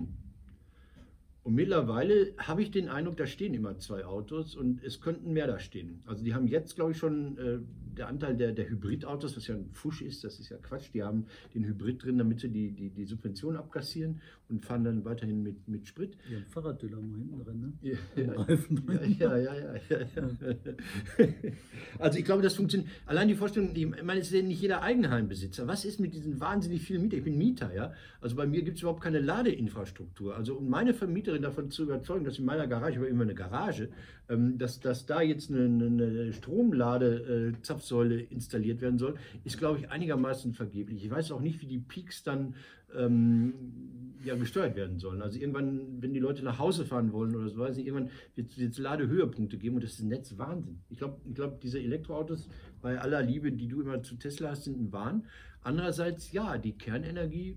[SPEAKER 2] Und Und mittlerweile habe ich den Eindruck, da stehen immer zwei Autos und es könnten mehr da stehen. Also die haben jetzt, glaube ich, schon äh, der Anteil der, der Hybridautos, was ja ein Fusch ist, das ist ja Quatsch, die haben den Hybrid drin, damit sie die, die, die Subvention abkassieren und fahren dann weiterhin mit, mit Sprit.
[SPEAKER 1] Ja, Fahrraddynamo hinten drin, ne?
[SPEAKER 2] Ja, ja,
[SPEAKER 1] Reifen
[SPEAKER 2] ja, ja, ja, ja, ja. Also ich glaube, das funktioniert. Allein die Vorstellung, ich meine, es ist ja nicht jeder Eigenheimbesitzer. Was ist mit diesen wahnsinnig vielen Mietern? Ich bin Mieter, ja. Also bei mir gibt es überhaupt keine Ladeinfrastruktur. Also um meine Vermieterin davon zu überzeugen, dass in meiner Garage, ich habe immer eine Garage, dass, dass da jetzt eine, eine Stromladezapfsäule installiert werden soll, ist, glaube ich, einigermaßen vergeblich. Ich weiß auch nicht, wie die Peaks dann ähm, ja, gesteuert werden sollen. Also irgendwann, wenn die Leute nach Hause fahren wollen oder so, weiß ich, irgendwann wird es Ladehöhepunkte geben und das ist ein Netz Wahnsinn. Ich glaube, ich glaub, diese Elektroautos, bei aller Liebe, die du immer zu Tesla hast, sind ein Wahn. Andererseits, ja, die Kernenergie,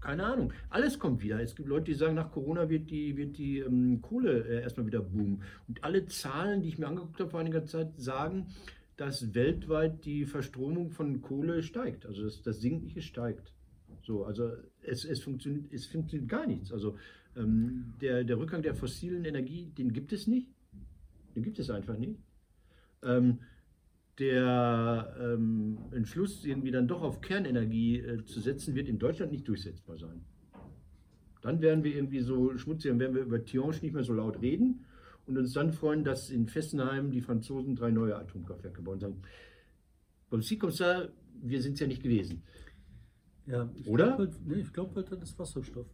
[SPEAKER 2] keine Ahnung, alles kommt wieder. Es gibt Leute, die sagen, nach Corona wird die, wird die ähm, Kohle äh, erstmal wieder boomen. Und alle Zahlen, die ich mir angeguckt habe vor einiger Zeit, sagen, dass weltweit die Verstromung von Kohle steigt. Also das, das Sinkliche steigt. So, also es, es, funktioniert, es funktioniert gar nichts. Also ähm, der, der Rückgang der fossilen Energie, den gibt es nicht. Den gibt es einfach nicht. Ähm, der ähm, Entschluss, irgendwie dann doch auf Kernenergie äh, zu setzen, wird in Deutschland nicht durchsetzbar sein. Dann werden wir irgendwie so schmutzig, dann werden wir über Tihange nicht mehr so laut reden und uns dann freuen, dass in Fessenheim die Franzosen drei neue Atomkraftwerke bauen und sagen, ça, wir sind es ja nicht gewesen.
[SPEAKER 1] Ja, ich
[SPEAKER 2] Oder?
[SPEAKER 1] Glaub halt, nee, ich glaube halt, das ist Wasserstoff.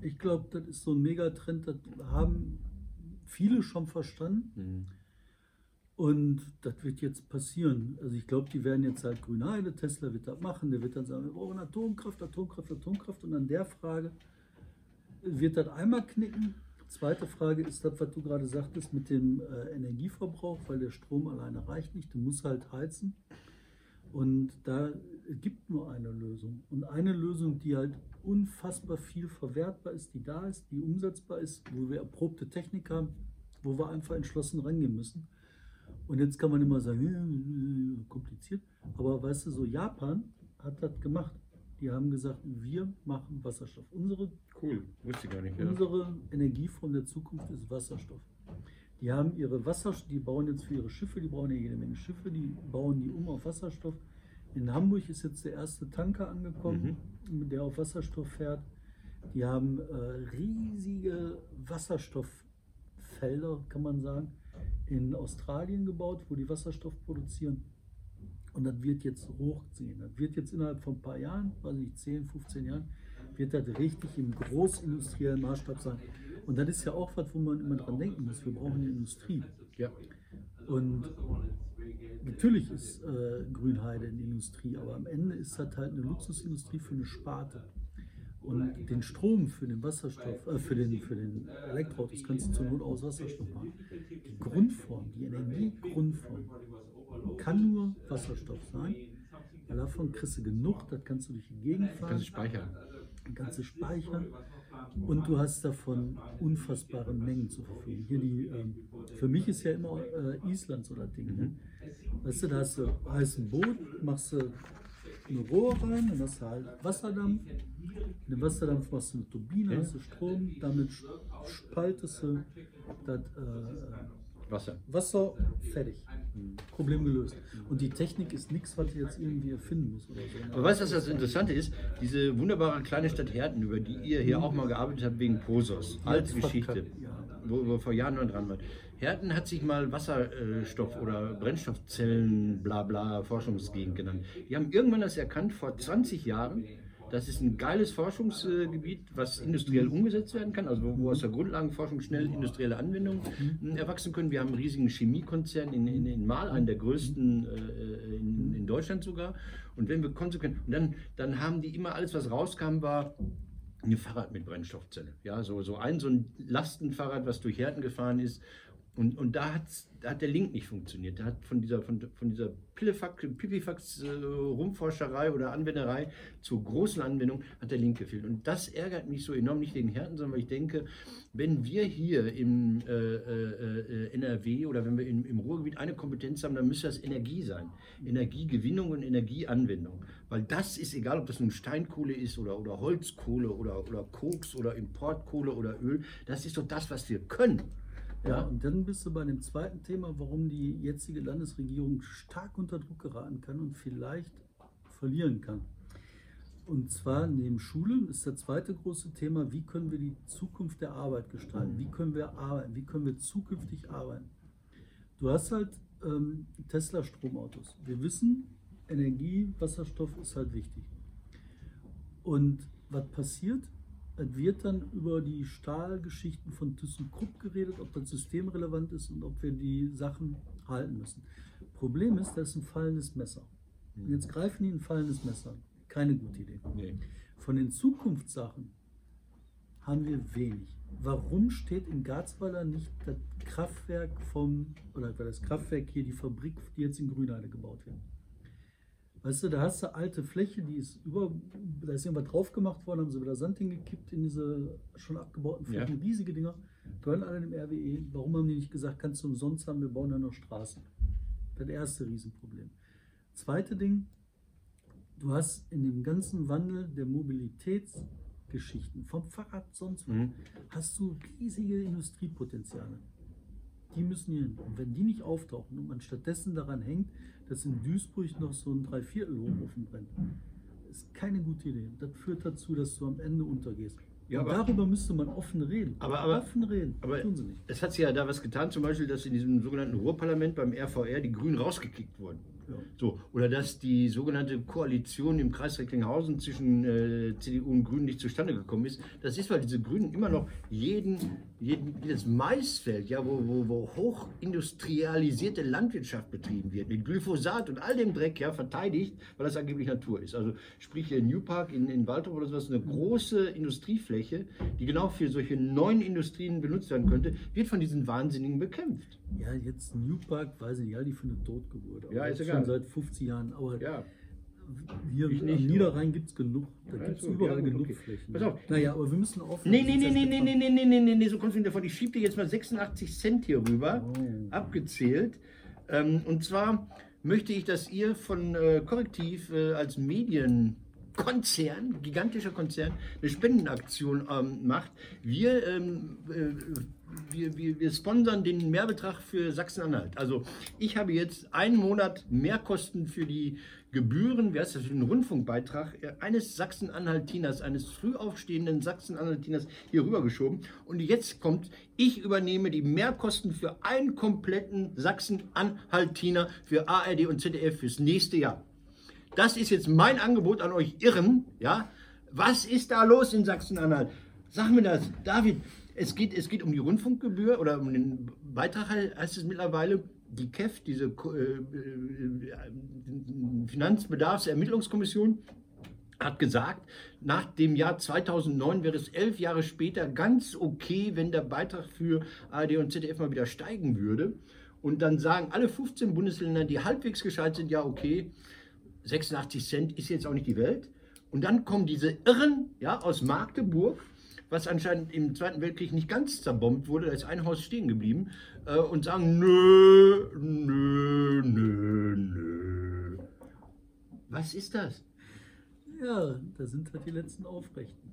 [SPEAKER 1] Ich glaube, das ist so ein Megatrend, das haben viele schon verstanden.
[SPEAKER 2] Mhm.
[SPEAKER 1] Und das wird jetzt passieren. Also ich glaube, die werden jetzt halt Grünheide, Tesla wird das machen, der wird dann sagen, wir brauchen Atomkraft, Atomkraft, Atomkraft. Und an der Frage wird das einmal knicken. Zweite Frage ist das, was du gerade sagtest mit dem äh, Energieverbrauch, weil der Strom alleine reicht nicht. Du musst halt heizen. Und da gibt nur eine Lösung. Und eine Lösung, die halt unfassbar viel verwertbar ist, die da ist, die umsetzbar ist, wo wir erprobte Technik haben, wo wir einfach entschlossen rangehen müssen. Und jetzt kann man immer sagen, "Hm, kompliziert. Aber weißt du, so Japan hat das gemacht. Die haben gesagt, wir machen Wasserstoff. Unsere,
[SPEAKER 2] Cool, wusste ich gar nicht. Ja.
[SPEAKER 1] unsere Energieform der Zukunft ist Wasserstoff. Die haben ihre Wasserstoff, die bauen jetzt für ihre Schiffe, die brauchen ja jede Menge Schiffe, die bauen die um auf Wasserstoff. In Hamburg ist jetzt der erste Tanker angekommen, der auf Wasserstoff fährt. Die haben äh, riesige Wasserstofffelder, kann man sagen, in Australien gebaut, wo die Wasserstoff produzieren. Und das wird jetzt hochziehen. Das wird jetzt innerhalb von ein paar Jahren, weiß nicht, 10, 15 Jahren, wird das richtig im großindustriellen Maßstab sein. Und das ist ja auch was, wo man immer dran denken muss. Wir brauchen eine Industrie.
[SPEAKER 2] Ja.
[SPEAKER 1] Und natürlich ist äh, Grünheide eine Industrie, aber am Ende ist das halt eine Luxusindustrie für eine Sparte. Und den Strom für den Wasserstoff, äh, für den, für den Elektroautos kannst du zur Not aus Wasserstoff machen. Die Grundform, die Energiegrundform kann nur Wasserstoff sein, weil davon kriegst du genug, das kannst du durch die Gegend fahren
[SPEAKER 2] Kannst du speichern.
[SPEAKER 1] kannst du speichern und du hast davon unfassbare Mengen zur Verfügung. Hier die, ähm, für mich ist ja immer äh, Island so das Ding. Ne? Weißt du, da hast du heißen Boot, machst du eine Rohr rein, dann hast du halt Wasserdampf. In dem Wasserdampf machst du eine Turbine, hast du Strom, damit spaltest du das äh,
[SPEAKER 2] Wasser.
[SPEAKER 1] Wasser, fertig. Problem gelöst. Und die Technik ist nichts, was du jetzt irgendwie erfinden musst oder so.
[SPEAKER 2] Aber weißt du, was das Interessante ist? Diese wunderbare kleine Stadt Herten, über die ihr hier auch mal gearbeitet habt wegen Posos. Alte
[SPEAKER 1] Ja,
[SPEAKER 2] Geschichte,
[SPEAKER 1] ja.
[SPEAKER 2] wo wir vor Jahren noch dran waren. Herten hat sich mal Wasserstoff- oder Brennstoffzellen, bla bla, Forschungsgegend genannt. Die haben irgendwann das erkannt, vor 20 Jahren, das ist ein geiles Forschungsgebiet, was industriell umgesetzt werden kann, also wo, wo aus der Grundlagenforschung schnell industrielle Anwendungen äh, erwachsen können. Wir haben einen riesigen Chemiekonzern in, in, in Mal, einen der größten äh, in, in Deutschland sogar. Und wenn wir konsequent, und dann, dann haben die immer alles, was rauskam, war ein Fahrrad mit Brennstoffzelle. Ja, so, so ein, so ein Lastenfahrrad, was durch Härten gefahren ist. Und, und da, hat's, da hat der Link nicht funktioniert. Da hat von dieser, von, von dieser Pillefax, Pipifax äh, oder Anwenderei zur großen Anwendung hat der Link gefehlt. Und das ärgert mich so enorm, nicht wegen Härten, sondern weil ich denke, wenn wir hier im äh, äh, NRW oder wenn wir im, im Ruhrgebiet eine Kompetenz haben, dann müsste das Energie sein. Energiegewinnung und Energieanwendung. Weil das ist egal, ob das nun Steinkohle ist oder, oder Holzkohle oder, oder Koks oder Importkohle oder Öl, das ist doch das, was wir können.
[SPEAKER 1] Ja, und dann bist du bei dem zweiten Thema, warum die jetzige Landesregierung stark unter Druck geraten kann und vielleicht verlieren kann. Und zwar neben Schulen ist das zweite große Thema, wie können wir die Zukunft der Arbeit gestalten? Wie können wir arbeiten? Wie können wir zukünftig arbeiten? Du hast halt ähm, Tesla-Stromautos. Wir wissen, Energie, Wasserstoff ist halt wichtig. Und was passiert? Es wird dann über die Stahlgeschichten von ThyssenKrupp geredet, ob das systemrelevant ist und ob wir die Sachen halten müssen. Problem ist, das ist ein fallendes Messer. Und jetzt greifen die ein fallendes Messer. Keine gute Idee.
[SPEAKER 2] Nee.
[SPEAKER 1] Von den Zukunftssachen haben wir wenig. Warum steht in Garzweiler nicht das Kraftwerk vom, oder das Kraftwerk hier, die Fabrik, die jetzt in Grünheide gebaut wird? Weißt du, da hast du alte Fläche, die ist über, da ist irgendwas drauf gemacht worden, haben sie wieder Sand hingekippt in diese schon abgebauten Flächen,
[SPEAKER 2] Ja.
[SPEAKER 1] riesige Dinger, gehören alle dem RWE. Warum haben die nicht gesagt, kannst du umsonst haben, wir bauen da noch Straßen? Das erste Riesenproblem. Zweite Ding, du hast in dem ganzen Wandel der Mobilitätsgeschichten, vom Fahrrad sonst, wo,
[SPEAKER 2] Mhm.
[SPEAKER 1] hast du riesige Industriepotenziale. Die müssen hier hin. Und wenn die nicht auftauchen und man stattdessen daran hängt, dass in Duisburg noch so ein Dreiviertel-Hochofen brennt, ist keine gute Idee. Das führt dazu, dass du am Ende untergehst.
[SPEAKER 2] Ja, aber-
[SPEAKER 1] darüber müsste man offen reden.
[SPEAKER 2] Aber- aber-
[SPEAKER 1] offen reden.
[SPEAKER 2] Aber
[SPEAKER 1] tun sie nicht.
[SPEAKER 2] es hat sich ja da was getan, zum Beispiel, dass in diesem sogenannten Ruhrparlament beim RVR die Grünen rausgekickt wurden.
[SPEAKER 1] Ja.
[SPEAKER 2] So, oder dass die sogenannte Koalition im Kreis Recklinghausen zwischen äh, CDU und Grünen nicht zustande gekommen ist. Das ist, weil diese Grünen immer noch jeden, jeden jedes Maisfeld, ja, wo, wo, wo hochindustrialisierte Landwirtschaft betrieben wird, mit Glyphosat und all dem Dreck, ja, verteidigt, weil das angeblich Natur ist. Also sprich hier New Park in, in Waldorf oder sowas, eine große Industriefläche, die genau für solche neuen Industrien benutzt werden könnte, wird von diesen Wahnsinnigen bekämpft.
[SPEAKER 1] Ja, jetzt New Park, weiß ich ja, die für eine Totgeburt.
[SPEAKER 2] Ja, ist egal.
[SPEAKER 1] Schon seit 50 Jahren. Aber
[SPEAKER 2] Ja.
[SPEAKER 1] hier
[SPEAKER 2] Ich
[SPEAKER 1] am
[SPEAKER 2] nicht,
[SPEAKER 1] Niederrhein gibt es genug. Da
[SPEAKER 2] Ja,
[SPEAKER 1] gibt es
[SPEAKER 2] so,
[SPEAKER 1] überall
[SPEAKER 2] ja, gut,
[SPEAKER 1] genug
[SPEAKER 2] okay.
[SPEAKER 1] Flächen.
[SPEAKER 2] Pass auf.
[SPEAKER 1] Naja, aber wir müssen offen
[SPEAKER 2] Nee, nee, nee, nee, nee, nee, nee, nee, nee, nee, nee, so kommst du nicht davon. Ich schieb dir jetzt mal 86 Cent hier rüber,
[SPEAKER 1] Oh.
[SPEAKER 2] abgezählt. Ähm, und zwar möchte ich, dass ihr von äh, Korrektiv äh, als Medienkonzern, gigantischer Konzern, eine Spendenaktion ähm, macht. Wir, ähm, äh, wir, wir, wir sponsern den Mehrbetrag für Sachsen-Anhalt. Also ich habe jetzt einen Monat Mehrkosten für die Gebühren, wie heißt das, für den Rundfunkbeitrag äh, eines Sachsen-Anhaltiners, eines früh aufstehenden Sachsen-Anhaltiners hier rübergeschoben. Und jetzt kommt, ich übernehme die Mehrkosten für einen kompletten Sachsen-Anhaltiner für ARD und ZDF fürs nächste Jahr. Das ist jetzt mein Angebot an euch Irren. Ja? Was ist da los in Sachsen-Anhalt? Sag mir das, David. Es geht, es geht um die Rundfunkgebühr oder um den Beitrag heißt es mittlerweile. Die KEF, diese äh, äh, Finanzbedarfsermittlungskommission, hat gesagt, nach dem Jahr 2009 wäre es elf Jahre später ganz okay, wenn der Beitrag für ARD und ZDF mal wieder steigen würde. Und dann sagen alle 15 Bundesländer, die halbwegs gescheit sind, ja okay, 86 Cent ist jetzt auch nicht die Welt. Und dann kommen diese Irren ja, aus Magdeburg, was anscheinend im Zweiten Weltkrieg nicht ganz zerbombt wurde, da ist ein Haus stehen geblieben, äh, und sagen, nö, nö, nö, nö. Was ist das?
[SPEAKER 1] Ja, da sind halt die letzten Aufrechten.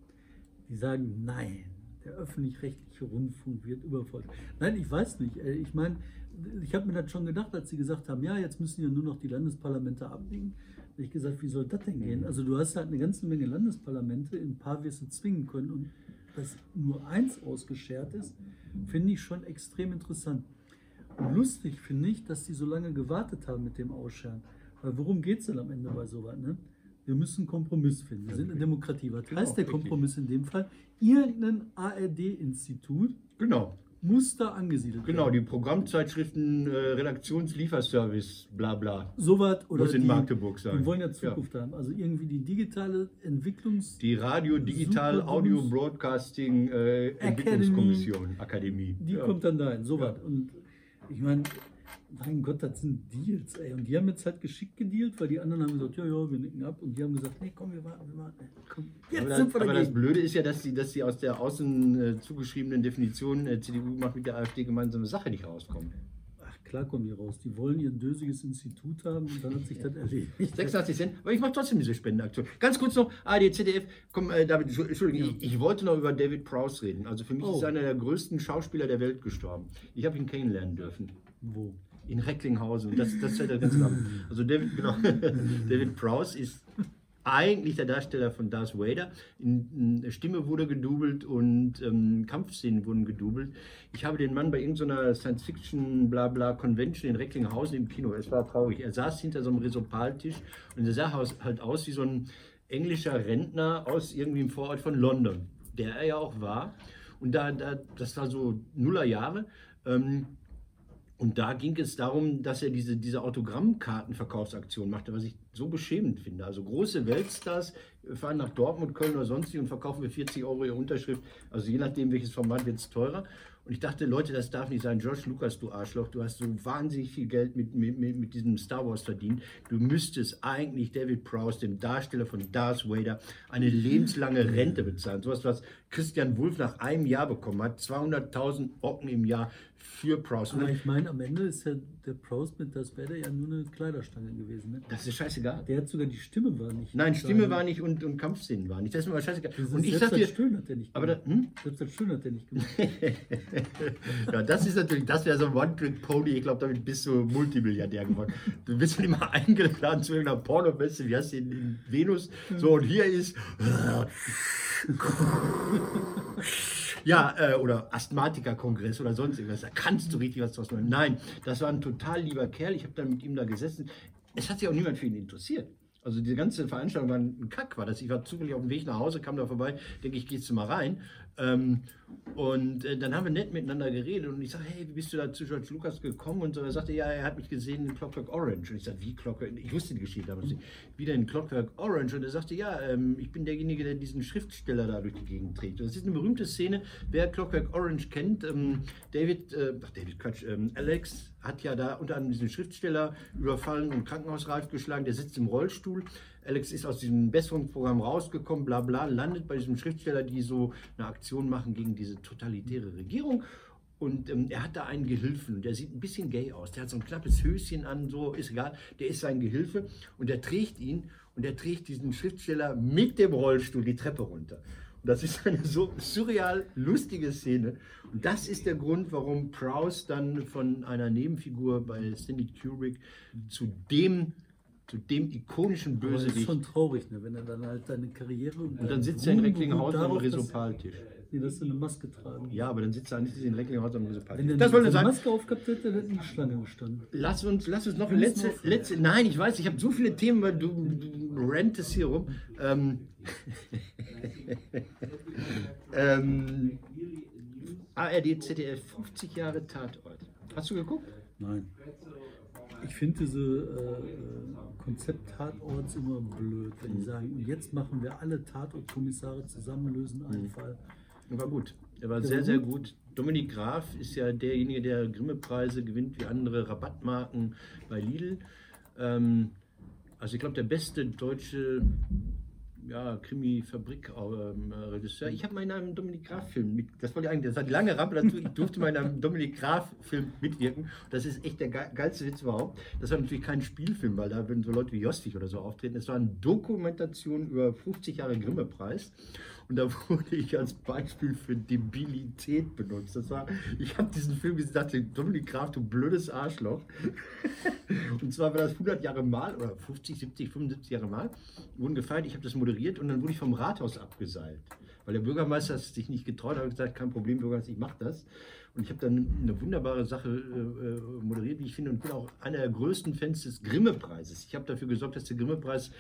[SPEAKER 1] Die sagen, nein, der öffentlich-rechtliche Rundfunk wird überfordert. Nein, ich weiß nicht. Äh, Ich meine, ich habe mir das schon gedacht, als sie gesagt haben, ja, jetzt müssen ja nur noch die Landesparlamente abnicken. Da ich gesagt, wie soll das denn gehen? Also du hast halt eine ganze Menge Landesparlamente, in ein paar wirst du zwingen können und dass nur eins ausgeschert ist, finde ich schon extrem interessant. Und lustig finde ich, dass die so lange gewartet haben mit dem Ausscheren. Weil worum geht es denn am Ende bei sowas? Ne? Wir müssen einen Kompromiss finden. Wir sind eine Demokratie. Was
[SPEAKER 2] Genau,
[SPEAKER 1] heißt der
[SPEAKER 2] richtig.
[SPEAKER 1] Kompromiss in dem Fall? Irgendein ARD-Institut
[SPEAKER 2] Genau.
[SPEAKER 1] Muss da angesiedelt
[SPEAKER 2] Genau,
[SPEAKER 1] werden.
[SPEAKER 2] die Programmzeitschriften, äh, Redaktionslieferservice, bla bla.
[SPEAKER 1] Sowas oder
[SPEAKER 2] Muss in
[SPEAKER 1] die,
[SPEAKER 2] Magdeburg sein.
[SPEAKER 1] Wir wollen ja Zukunft haben. Also irgendwie die digitale Entwicklungs...
[SPEAKER 2] Die Radio Digital Audio Broadcasting äh. Entwicklungskommission, Akademie.
[SPEAKER 1] Die
[SPEAKER 2] Ja.
[SPEAKER 1] kommt dann dahin, sowas. Und Ich meine, mein Gott, das sind Deals, ey. Und die haben jetzt halt geschickt gedealt, weil die anderen haben gesagt, ja, ja, wir nicken ab. Und die haben gesagt, nee, komm, wir warten, wir warten. Komm, jetzt
[SPEAKER 2] aber,
[SPEAKER 1] sind wir
[SPEAKER 2] das, aber das
[SPEAKER 1] dagegen.
[SPEAKER 2] Blöde ist ja, dass sie, dass sie aus der außen äh, zugeschriebenen Definition äh, CDU macht mit der AfD gemeinsame Sache nicht rauskommen.
[SPEAKER 1] Ach, klar kommen die raus. Die wollen ihr dösiges Institut haben und dann hat sich das erledigt.
[SPEAKER 2] 86 Cent, aber ich mache trotzdem diese Spendenaktion. Ganz kurz noch, ARD, ZDF, komm, äh, David, Entschu- Entschuldigung, ich, ich wollte noch über David Prowse reden. Also für mich
[SPEAKER 1] Oh.
[SPEAKER 2] ist einer der größten Schauspieler der Welt gestorben. Ich habe ihn kennenlernen dürfen.
[SPEAKER 1] Wo?
[SPEAKER 2] In Recklinghausen. Das, das ist ja der ganze Name. Also David, genau, David Prowse ist eigentlich der Darsteller von Darth Vader. In, in, Stimme wurde gedoubelt und ähm, Kampfszenen wurden gedoubelt. Ich habe den Mann bei irgendeiner Science-Fiction Blabla Convention in Recklinghausen im Kino. Es war traurig. Er saß hinter so einem Resopaltisch und er sah aus, halt aus wie so ein englischer Rentner aus irgendwie im Vorort von London, der er ja auch war. Und da, da das war so Nullerjahre. Ähm, und da ging es darum, dass er diese, diese Autogrammkartenverkaufsaktion machte, was ich so beschämend finde. Also große Weltstars fahren nach Dortmund, Köln oder sonst und verkaufen für 40 Euro ihre Unterschrift. Also je nachdem, welches Format wird es teurer. Und ich dachte, Leute, das darf nicht sein. George Lucas, du Arschloch, du hast so wahnsinnig viel Geld mit, mit, mit, mit diesem Star Wars verdient. Du müsstest eigentlich David Prowse, dem Darsteller von Darth Vader, eine lebenslange Rente bezahlen. Sowas, was Christian Wulff nach einem Jahr bekommen hat. 200.000 Ocken im Jahr für Prowse.
[SPEAKER 1] Aber ich meine, am Ende ist ja der Proust mit das Wetter ja nur eine Kleiderstange gewesen. Ne?
[SPEAKER 2] Das ist scheißegal.
[SPEAKER 1] Der hat sogar die Stimme war nicht.
[SPEAKER 2] Nein, Stimme war nicht und, und Kampfszenen waren nicht. Das ist mir aber scheißegal.
[SPEAKER 1] Das ist
[SPEAKER 2] Und ich
[SPEAKER 1] selbst
[SPEAKER 2] dir,
[SPEAKER 1] das Stöhnen hat der nicht
[SPEAKER 2] aber
[SPEAKER 1] gemacht.
[SPEAKER 2] da, hm?
[SPEAKER 1] Selbst das Stöhnen hat der nicht gemacht.
[SPEAKER 2] ja, das ist natürlich, das wäre so ein One-Trick-Pony. Ich glaube, damit bist du Multimilliardär geworden. Du bist dann immer eingeladen zu irgendeiner Pornomesse, wie heißt die in Venus? So, und hier ist. Ja, äh, oder Asthmatiker-Kongress oder sonst irgendwas. Da kannst du richtig was draus machen. Nein, das war ein total lieber Kerl. Ich habe dann mit ihm da gesessen. Es hat sich auch niemand für ihn interessiert. Also die ganze Veranstaltung war ein Kack, war das. Ich war zufällig auf dem Weg nach Hause, kam da vorbei, denke ich, gehst du mal rein. Ähm, und äh, dann haben wir nett miteinander geredet und ich sage, hey, wie bist du da zu George Lucas gekommen? Und so, er sagte, ja, er hat mich gesehen in Clockwork Orange. Und ich sagte, wie Clockwork? Ich wusste die Geschichte damals nicht. Wie denn Clockwork Orange? Und er sagte, ja, ähm, ich bin derjenige, der diesen Schriftsteller da durch die Gegend trägt. Und das ist eine berühmte Szene. Wer Clockwork Orange kennt, ähm, David, äh, ach David Quatsch, ähm, Alex hat ja da unter anderem diesen Schriftsteller überfallen und krankenhausreif geschlagen. Der sitzt im Rollstuhl. Alex ist aus diesem Besserungsprogramm rausgekommen, bla bla, landet bei diesem Schriftsteller, die so eine Aktion machen gegen diese totalitäre Regierung. Und ähm, er hat da einen Gehilfen der sieht ein bisschen gay aus. Der hat so ein knappes Höschen an, so ist egal. Der ist sein Gehilfe und der trägt ihn und der trägt diesen Schriftsteller mit dem Rollstuhl die Treppe runter. Und das ist eine so surreal lustige Szene. Und das ist der Grund, warum Prowse dann von einer Nebenfigur bei Stanley Kubrick zu dem, zu dem ikonischen
[SPEAKER 1] Aber das ist
[SPEAKER 2] Bösewicht.
[SPEAKER 1] schon traurig, ne? wenn er dann halt seine Karriere und,
[SPEAKER 2] Und dann sitzt er in Recklinghausen am Resopaltisch.
[SPEAKER 1] Nee, dass er eine Maske tragen.
[SPEAKER 2] Ja, aber dann sitzt er nicht in Recklinghausen am
[SPEAKER 1] Wenn
[SPEAKER 2] Resopaltisch.
[SPEAKER 1] er
[SPEAKER 2] Das
[SPEAKER 1] eine. Maske aufgehabt hätte, dann hätte die Schlange gestanden.
[SPEAKER 2] Lass uns, lass uns noch
[SPEAKER 1] müssen
[SPEAKER 2] letzte, letzte. Nein, ich weiß, ich habe so viele Themen, weil du, du rentest hier rum. Ähm, ähm, ARD, ZDF, 50 Jahre Tatort. Hast du geguckt?
[SPEAKER 1] Nein. Ich finde diese äh, Konzept-Tatorts immer blöd, wenn
[SPEAKER 2] Mhm.
[SPEAKER 1] die sagen, und jetzt machen wir alle Tatortkommissare zusammen, lösen einen Fall.
[SPEAKER 2] Er war gut. Er war
[SPEAKER 1] Der
[SPEAKER 2] sehr,
[SPEAKER 1] war
[SPEAKER 2] sehr
[SPEAKER 1] gut?
[SPEAKER 2] gut. Dominik Graf ist ja derjenige, der Grimme-Preise gewinnt, wie andere Rabattmarken bei Lidl. Ähm, also ich glaube, der beste deutsche ja, Krimi-Fabrik-Regisseur. Ich habe mal in einem Dominik Graf-Film mit, das wollte ich eigentlich, das hat lange Rampe dazu, ich durfte mal in einem Dominik Graf-Film mitwirken. Das ist echt der ge geilste Witz überhaupt. Das war natürlich kein Spielfilm, weil da würden so Leute wie Jostig oder so auftreten. Es war eine Dokumentation über 50 Jahre Grimme-Preis. Und da wurde ich als Beispiel für Debilität benutzt. Das war, ich habe diesen Film gesehen, dachte, Dominik Graf, du blödes Arschloch. Und zwar war das 100 Jahre Mal oder 50, 70, 75 Jahre Mal. Wurden gefeiert, ich habe das moderiert und dann wurde ich vom Rathaus abgeseilt. Weil der Bürgermeister sich nicht getraut hat, hat gesagt, kein Problem, Bürgermeister, ich mache das. Und ich habe dann eine wunderbare Sache äh, äh, moderiert, wie ich finde, und bin auch einer der größten Fans des Grimme-Preises. Ich habe dafür gesorgt, dass der Grimme-Preis,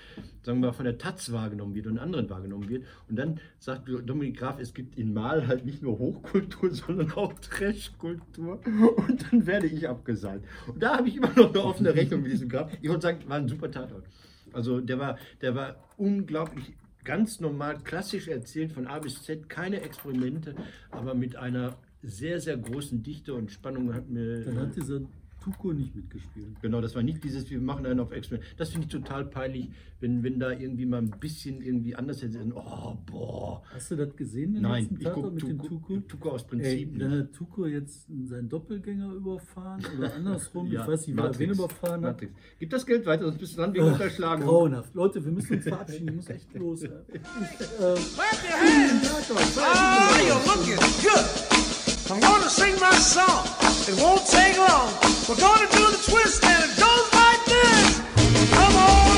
[SPEAKER 2] sagen wir mal, von der Taz wahrgenommen wird und anderen wahrgenommen wird. Und dann sagt Dominik Graf, es gibt in Mal halt nicht nur Hochkultur, sondern auch Trash-Kultur. Und dann werde ich abgesagt. Und da habe ich immer noch eine offene Rechnung mit diesem Graf. Ich wollte sagen, war ein super Tatort. Also der war, der war unglaublich ganz normal, klassisch erzählt von A bis Z, keine Experimente, aber mit einer sehr, sehr großen Dichte und Spannung hat mir.
[SPEAKER 1] Dann hat dieser Tuko nicht mitgespielt.
[SPEAKER 2] Genau, das war nicht dieses, wir machen einen auf Experiment. Das finde ich total peinlich, wenn, wenn da irgendwie mal ein bisschen irgendwie anders hätte. Oh, boah.
[SPEAKER 1] Hast du das gesehen, den
[SPEAKER 2] Nein,
[SPEAKER 1] letzten
[SPEAKER 2] ich gucke
[SPEAKER 1] mit dem
[SPEAKER 2] Tuko,
[SPEAKER 1] Tuko?
[SPEAKER 2] Tuko aus
[SPEAKER 1] Ey,
[SPEAKER 2] Prinzip
[SPEAKER 1] dann
[SPEAKER 2] nicht.
[SPEAKER 1] hat Tuko jetzt seinen Doppelgänger überfahren oder andersrum.
[SPEAKER 2] Ja,
[SPEAKER 1] ich weiß nicht, wer wen
[SPEAKER 2] Matrix,
[SPEAKER 1] überfahren hat.
[SPEAKER 2] Matrix. Gib das Geld weiter, sonst bist du dran wegen Unterschlagung.
[SPEAKER 1] Grauenhaft. Leute, wir müssen uns verabschieden. Ich muss echt los. Ja. Ich, äh,
[SPEAKER 3] Clap your hands. Oh, you're looking good. I'm gonna sing my song. It won't take long. We're gonna do the twist and it goes like this. Come on.